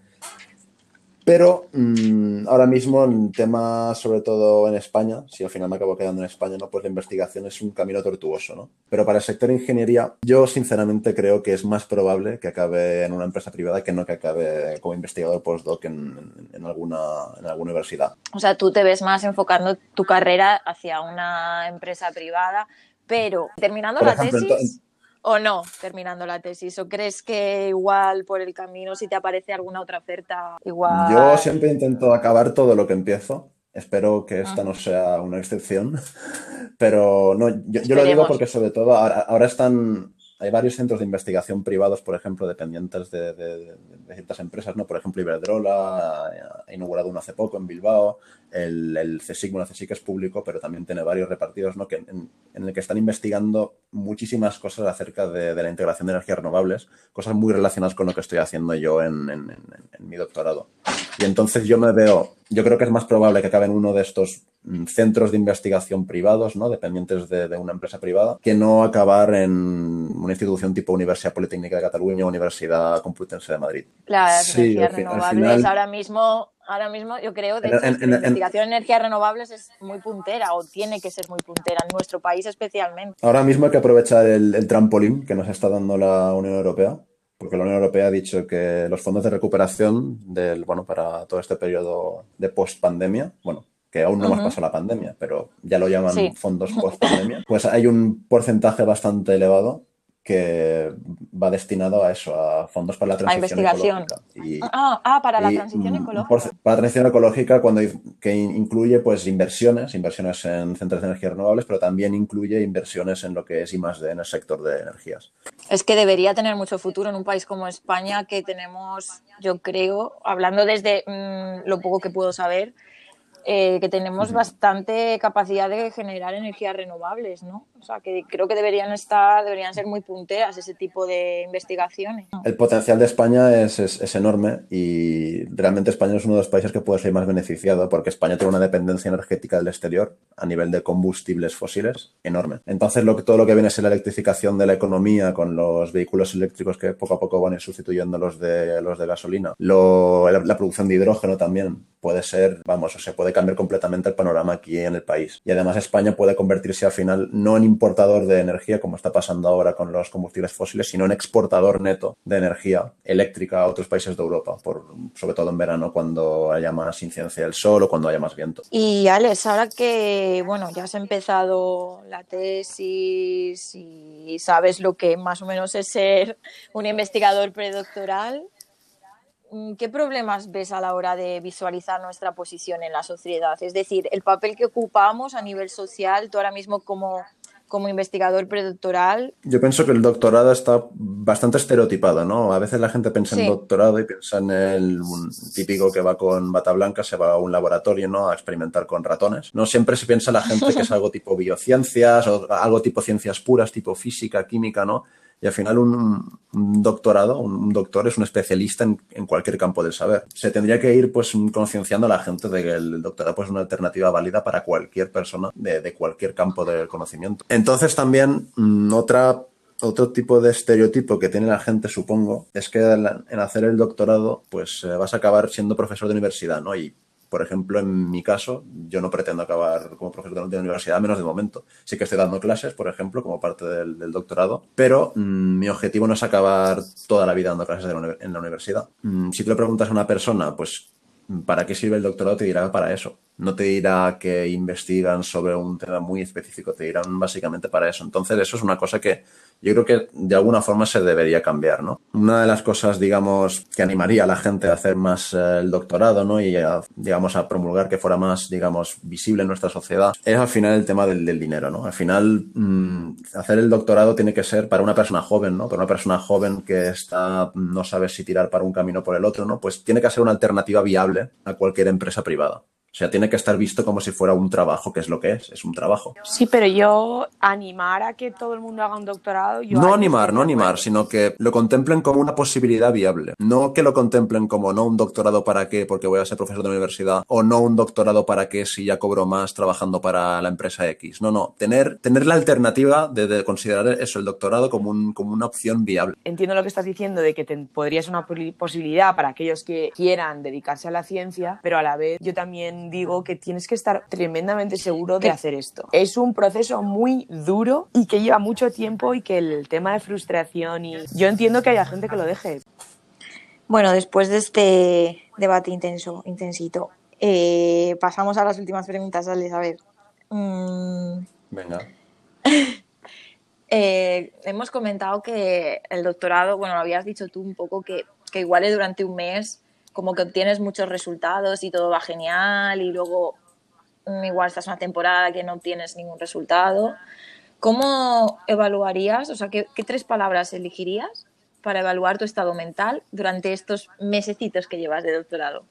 Pero mm, ahora mismo, en temas, sobre todo en España, si al final me acabo quedando en España, ¿no? pues la investigación es un camino tortuoso. ¿no? Pero para el sector ingeniería, yo sinceramente creo que es más probable que acabe en una empresa privada que no que acabe como investigador postdoc en, en, alguna, en alguna universidad. O sea, tú te ves más enfocando tu carrera hacia una empresa privada, pero terminando Por la ejemplo, tesis o no terminando la tesis, o crees que igual por el camino si te aparece alguna otra oferta igual. Yo siempre intento acabar todo lo que empiezo. Espero que esta no sea una excepción, pero no, yo, yo lo digo porque sobre todo ahora, ahora están, hay varios centros de investigación privados, por ejemplo, dependientes de, de- de ciertas empresas, ¿no? Por ejemplo, Iberdrola ha inaugurado uno hace poco en Bilbao, el, el CSIC, bueno, CSIC es público, pero también tiene varios repartidos, ¿no? Que en, en el que están investigando muchísimas cosas acerca de, de la integración de energías renovables, cosas muy relacionadas con lo que estoy haciendo yo en, en- en- en mi doctorado. Y entonces yo me veo, yo creo que es más probable que acabe en uno de estos mm, centros de investigación privados, ¿no? Dependientes de, de una empresa privada, que no acabar en una institución tipo Universidad Politécnica de Cataluña o Universidad Complutense de Madrid. Las Sí, energías renovables final- ahora mismo, ahora mismo yo creo, de En- hecho, en- es que en- la investigación en energías renovables es muy puntera o tiene que ser muy puntera en nuestro país especialmente. Ahora mismo hay que aprovechar el, el trampolín que nos está dando la Unión Europea, porque la Unión Europea ha dicho que los fondos de recuperación del, bueno, para todo este periodo de post-pandemia, bueno, que aún no hemos Ujú. pasado la pandemia, pero ya lo llaman Sí. fondos post-pandemia, pues hay un porcentaje bastante elevado que va destinado a eso, a fondos para la transición ecológica. Y, Ah, ah, para la y, transición mm, ecológica. por- para la transición ecológica, cuando que in- incluye pues inversiones, inversiones en centros de energías renovables, pero también incluye inversiones en lo que es I más D en el sector de energías. Es que debería tener mucho futuro en un país como España, que tenemos, yo creo, hablando desde mm, lo poco que puedo saber, eh, que tenemos bastante capacidad de generar energías renovables, ¿no? O sea, que creo que deberían estar, deberían ser muy punteras ese tipo de investigaciones. El potencial de España es, es- es enorme y realmente España es uno de los países que puede ser más beneficiado porque España tiene una dependencia energética del exterior a nivel de combustibles fósiles enorme. Entonces, lo todo lo que viene es la electrificación de la economía con los vehículos eléctricos que poco a poco van a ir sustituyendo los de, los de gasolina. Lo- la, la producción de hidrógeno también puede ser, vamos, o sea, puede cambiar completamente el panorama aquí en el país. Y además España puede convertirse al final no en importador de energía, como está pasando ahora con los combustibles fósiles, sino en exportador neto de energía eléctrica a otros países de Europa, por, sobre todo en verano cuando haya más incidencia del sol o cuando haya más viento. Y Alex, ahora que, bueno, ya has empezado la tesis y sabes lo que más o menos es ser un investigador predoctoral, ¿qué problemas ves a la hora de visualizar nuestra posición en la sociedad? Es decir, el papel que ocupamos a nivel social, tú ahora mismo como, como investigador predoctoral, Yo pienso que el doctorado está bastante estereotipado, ¿no? A veces la gente piensa Sí. en doctorado y piensa en el típico que va con bata blanca, se va a un laboratorio, ¿no? A experimentar con ratones. No siempre se piensa la gente que es algo tipo biociencias o algo tipo ciencias puras, tipo física, química, ¿no? Y al final un, doctorado, un, doctor es un especialista en, cualquier campo del saber. Se tendría que ir pues concienciando a la gente de que el doctorado pues, es una alternativa válida para cualquier persona de, cualquier campo del conocimiento. Entonces también mm, otra otro tipo de estereotipo que tiene la gente, supongo, es que en en hacer el doctorado, pues eh, vas a acabar siendo profesor de universidad, ¿no? Y, por ejemplo, en mi caso, yo no pretendo acabar como profesor de universidad, menos de momento. Sí que estoy dando clases, por ejemplo, como parte del, doctorado, pero mm, mi objetivo no es acabar toda la vida dando clases la en la universidad. Mm, si tú le preguntas a una persona, pues, ¿para qué sirve el doctorado? Te dirá para eso. No te dirá que investigan sobre un tema muy específico, te dirán básicamente para eso. Entonces, eso es una cosa que yo creo que de alguna forma se debería cambiar, ¿no? Una de las cosas, digamos, que animaría a la gente a hacer más eh, el doctorado, ¿no? Y a, digamos, a promulgar que fuera más, digamos, visible en nuestra sociedad, es al final el tema del, dinero, ¿no? Al final, mm, hacer el doctorado tiene que ser para una persona joven, ¿no? Para una persona joven que está, no sabe si tirar para un camino o por el otro, ¿no? Pues tiene que ser una alternativa viable a cualquier empresa privada. O sea, tiene que estar visto como si fuera un trabajo, que es lo que es, es un trabajo. Sí, pero yo animar a que todo el mundo haga un doctorado. Yo No animar, no animar, sino que lo contemplen como una posibilidad viable. No que lo contemplen como no un doctorado para qué, porque voy a ser profesor de universidad, o no un doctorado para qué si ya cobro más trabajando para la empresa X. No, no, tener, tener la alternativa de, de considerar eso, el doctorado, como, un, como una opción viable. Entiendo lo que estás diciendo de que te- podría ser una posibilidad para aquellos que quieran dedicarse a la ciencia, pero a la vez yo también digo que tienes que estar tremendamente seguro de hacer esto. Es un proceso muy duro y que lleva mucho tiempo y que el tema de frustración y yo entiendo que haya gente que lo deje. Bueno, después de este debate intenso, intensito, eh, pasamos a las últimas preguntas, Alex. A ver. Mm, Venga. eh, hemos comentado que el doctorado, bueno, lo habías dicho tú un poco, que, que igual es durante un mes como que obtienes muchos resultados y todo va genial y luego mm, igual estás una temporada que no obtienes ningún resultado. ¿Cómo evaluarías, o sea, qué, qué tres palabras elegirías para evaluar tu estado mental durante estos mesecitos que llevas de doctorado?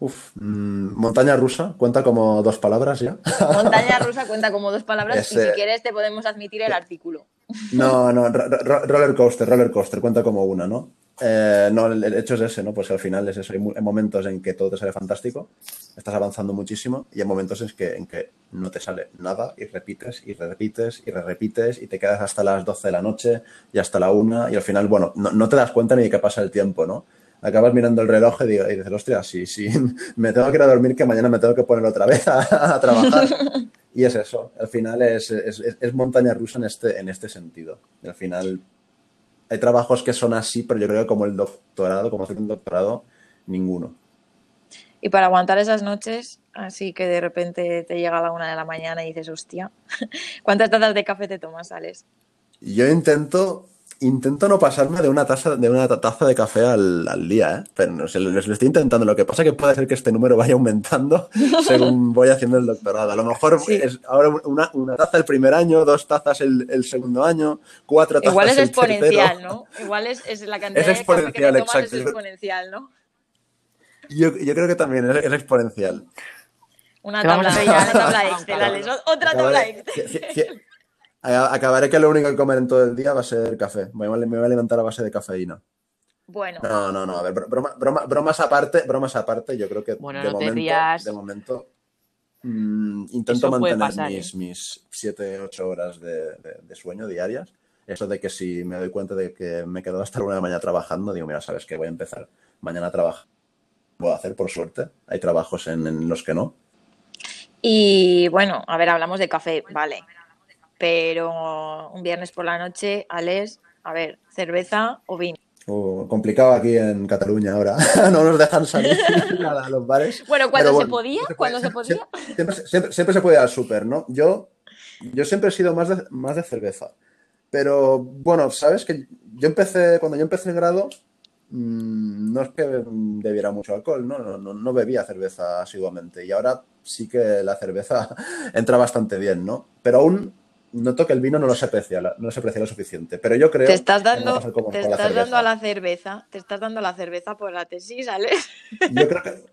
Uf. Mm, montaña rusa, cuenta como dos palabras ya. Montaña rusa cuenta como dos palabras y si quieres te podemos admitir el artículo. No, no, ro- ro- roller coaster, roller coaster, cuenta como una, ¿no? Eh, no, el, hecho es ese, ¿no? Pues al final es eso. Hay momentos en que todo te sale fantástico, estás avanzando muchísimo, y hay momentos en que, en que no te sale nada y repites y repites y repites y te quedas hasta las 12 de la noche y hasta la 1 y al final, bueno, no, no te das cuenta ni de qué pasa el tiempo, ¿no? Acabas mirando el reloj y, digo- y dices, hostia, sí, sí, me tengo que ir a dormir que mañana me tengo que poner otra vez a, a trabajar. Y es eso, al final es, es- es- es montaña rusa en este, en este sentido. Y al final hay trabajos que son así, pero yo creo que como el doctorado, como hacer un doctorado, ninguno. Y para aguantar esas noches, así que de repente te llega a la una de la mañana y dices, hostia, ¿cuántas tazas de café te tomas, Alex? yo intento intento no pasarme de una taza de una taza de café al, al día, ¿eh? Pero no sé, lo, lo estoy intentando. Lo que pasa es que puede ser que este número vaya aumentando según voy haciendo el doctorado. A lo mejor Sí. es ahora una, una taza el primer año, dos tazas el, el segundo año, cuatro tazas Igual es el exponencial, tercero. ¿no? Igual es, es la cantidad Es de café que te tomas exacto. es exponencial, ¿no? Yo, yo creo que también es, es exponencial. Una tabla, ya, una tabla Excel. Alex, Otra tabla Excel. A- acabaré que lo único que comer en todo el día va a ser café. Voy a- me voy a alimentar a base de cafeína. Bueno, No, no, no. A ver, bro- broma- broma- bromas aparte, bromas aparte, yo creo que Bueno, de, no te momento, rías. de momento mm, intento mantener pasar, mis, ¿eh? mis 7, 8 horas de, de- de sueño diarias. Eso de que si me doy cuenta de que me quedo hasta la una de la mañana trabajando, digo, mira, sabes que voy a empezar mañana a trabajar. Puedo hacer, por suerte. Hay trabajos en, en los que no. y bueno, a ver, hablamos de café, vale. Pero un viernes por la noche, Alex, a ver, cerveza o vino. Uh, complicado aquí en Cataluña ahora. no nos dejan salir a los bares. Bueno, cuando se podía, cuando se podía. Siempre, siempre- siempre se puede ir al súper, ¿no? Yo, yo siempre he sido más de, más de cerveza. Pero bueno, sabes que yo empecé, cuando yo empecé el grado, mm, no es que bebiera mucho alcohol, ¿no? No, no, no bebía cerveza asiduamente. Y ahora sí que la cerveza entra bastante bien, ¿no? Pero aún noto que el vino no lo se aprecia, no se aprecia lo suficiente. Pero yo creo Te estás que dando, como te estás dando a la cerveza, te estás dando a la cerveza por la tesis, Alex. Yo creo que.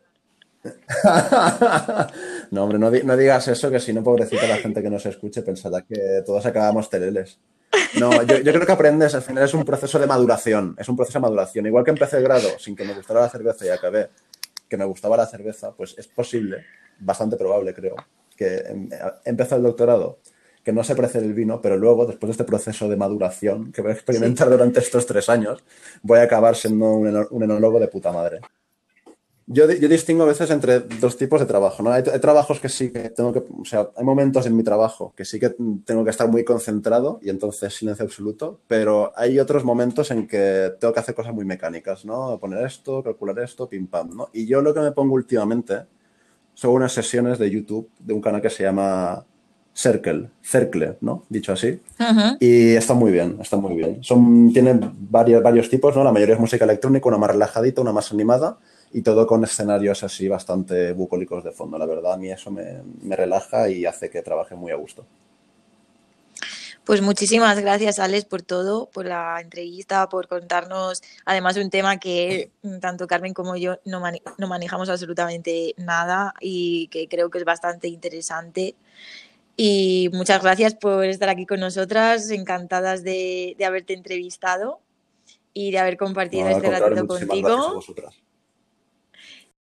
no, hombre, no, no digas eso, que si no, pobrecita la gente que nos escuche pensará que todos acabamos teleles. No, yo, yo creo que aprendes, al final es un proceso de maduración, es un proceso de maduración. Igual que empecé el grado sin que me gustara la cerveza y acabé que me gustaba la cerveza, pues es posible, bastante probable creo, que em- empezó el doctorado, que no se aprecia el vino, pero luego, después de este proceso de maduración que voy a experimentar durante estos tres años, voy a acabar siendo un, enólogo de puta madre. Yo, yo distingo a veces entre dos tipos de trabajo, ¿no? Hay, hay trabajos que sí que tengo que, o sea, hay momentos en mi trabajo que sí que tengo que estar muy concentrado y entonces silencio absoluto, pero hay otros momentos en que tengo que hacer cosas muy mecánicas, ¿no? Poner esto, calcular esto, pim pam, ¿no? Y yo lo que me pongo últimamente son unas sesiones de YouTube de un canal que se llama Circle, Cercle, ¿no? Dicho así. Y está muy bien, está muy bien. Son, tienen varios, varios tipos, ¿no? La mayoría es música electrónica, una más relajadita, una más animada y todo con escenarios así bastante bucólicos de fondo. La verdad, a mí eso me, me relaja y hace que trabaje muy a gusto. Pues muchísimas gracias, Alex, por todo, por la entrevista, por contarnos además un tema que tanto Carmen como yo no, mane- no manejamos absolutamente nada y que creo que es bastante interesante. Y muchas gracias por estar aquí con nosotras, encantadas de, de haberte entrevistado y de haber compartido este ratito muchísimas gracias a contigo. vosotras.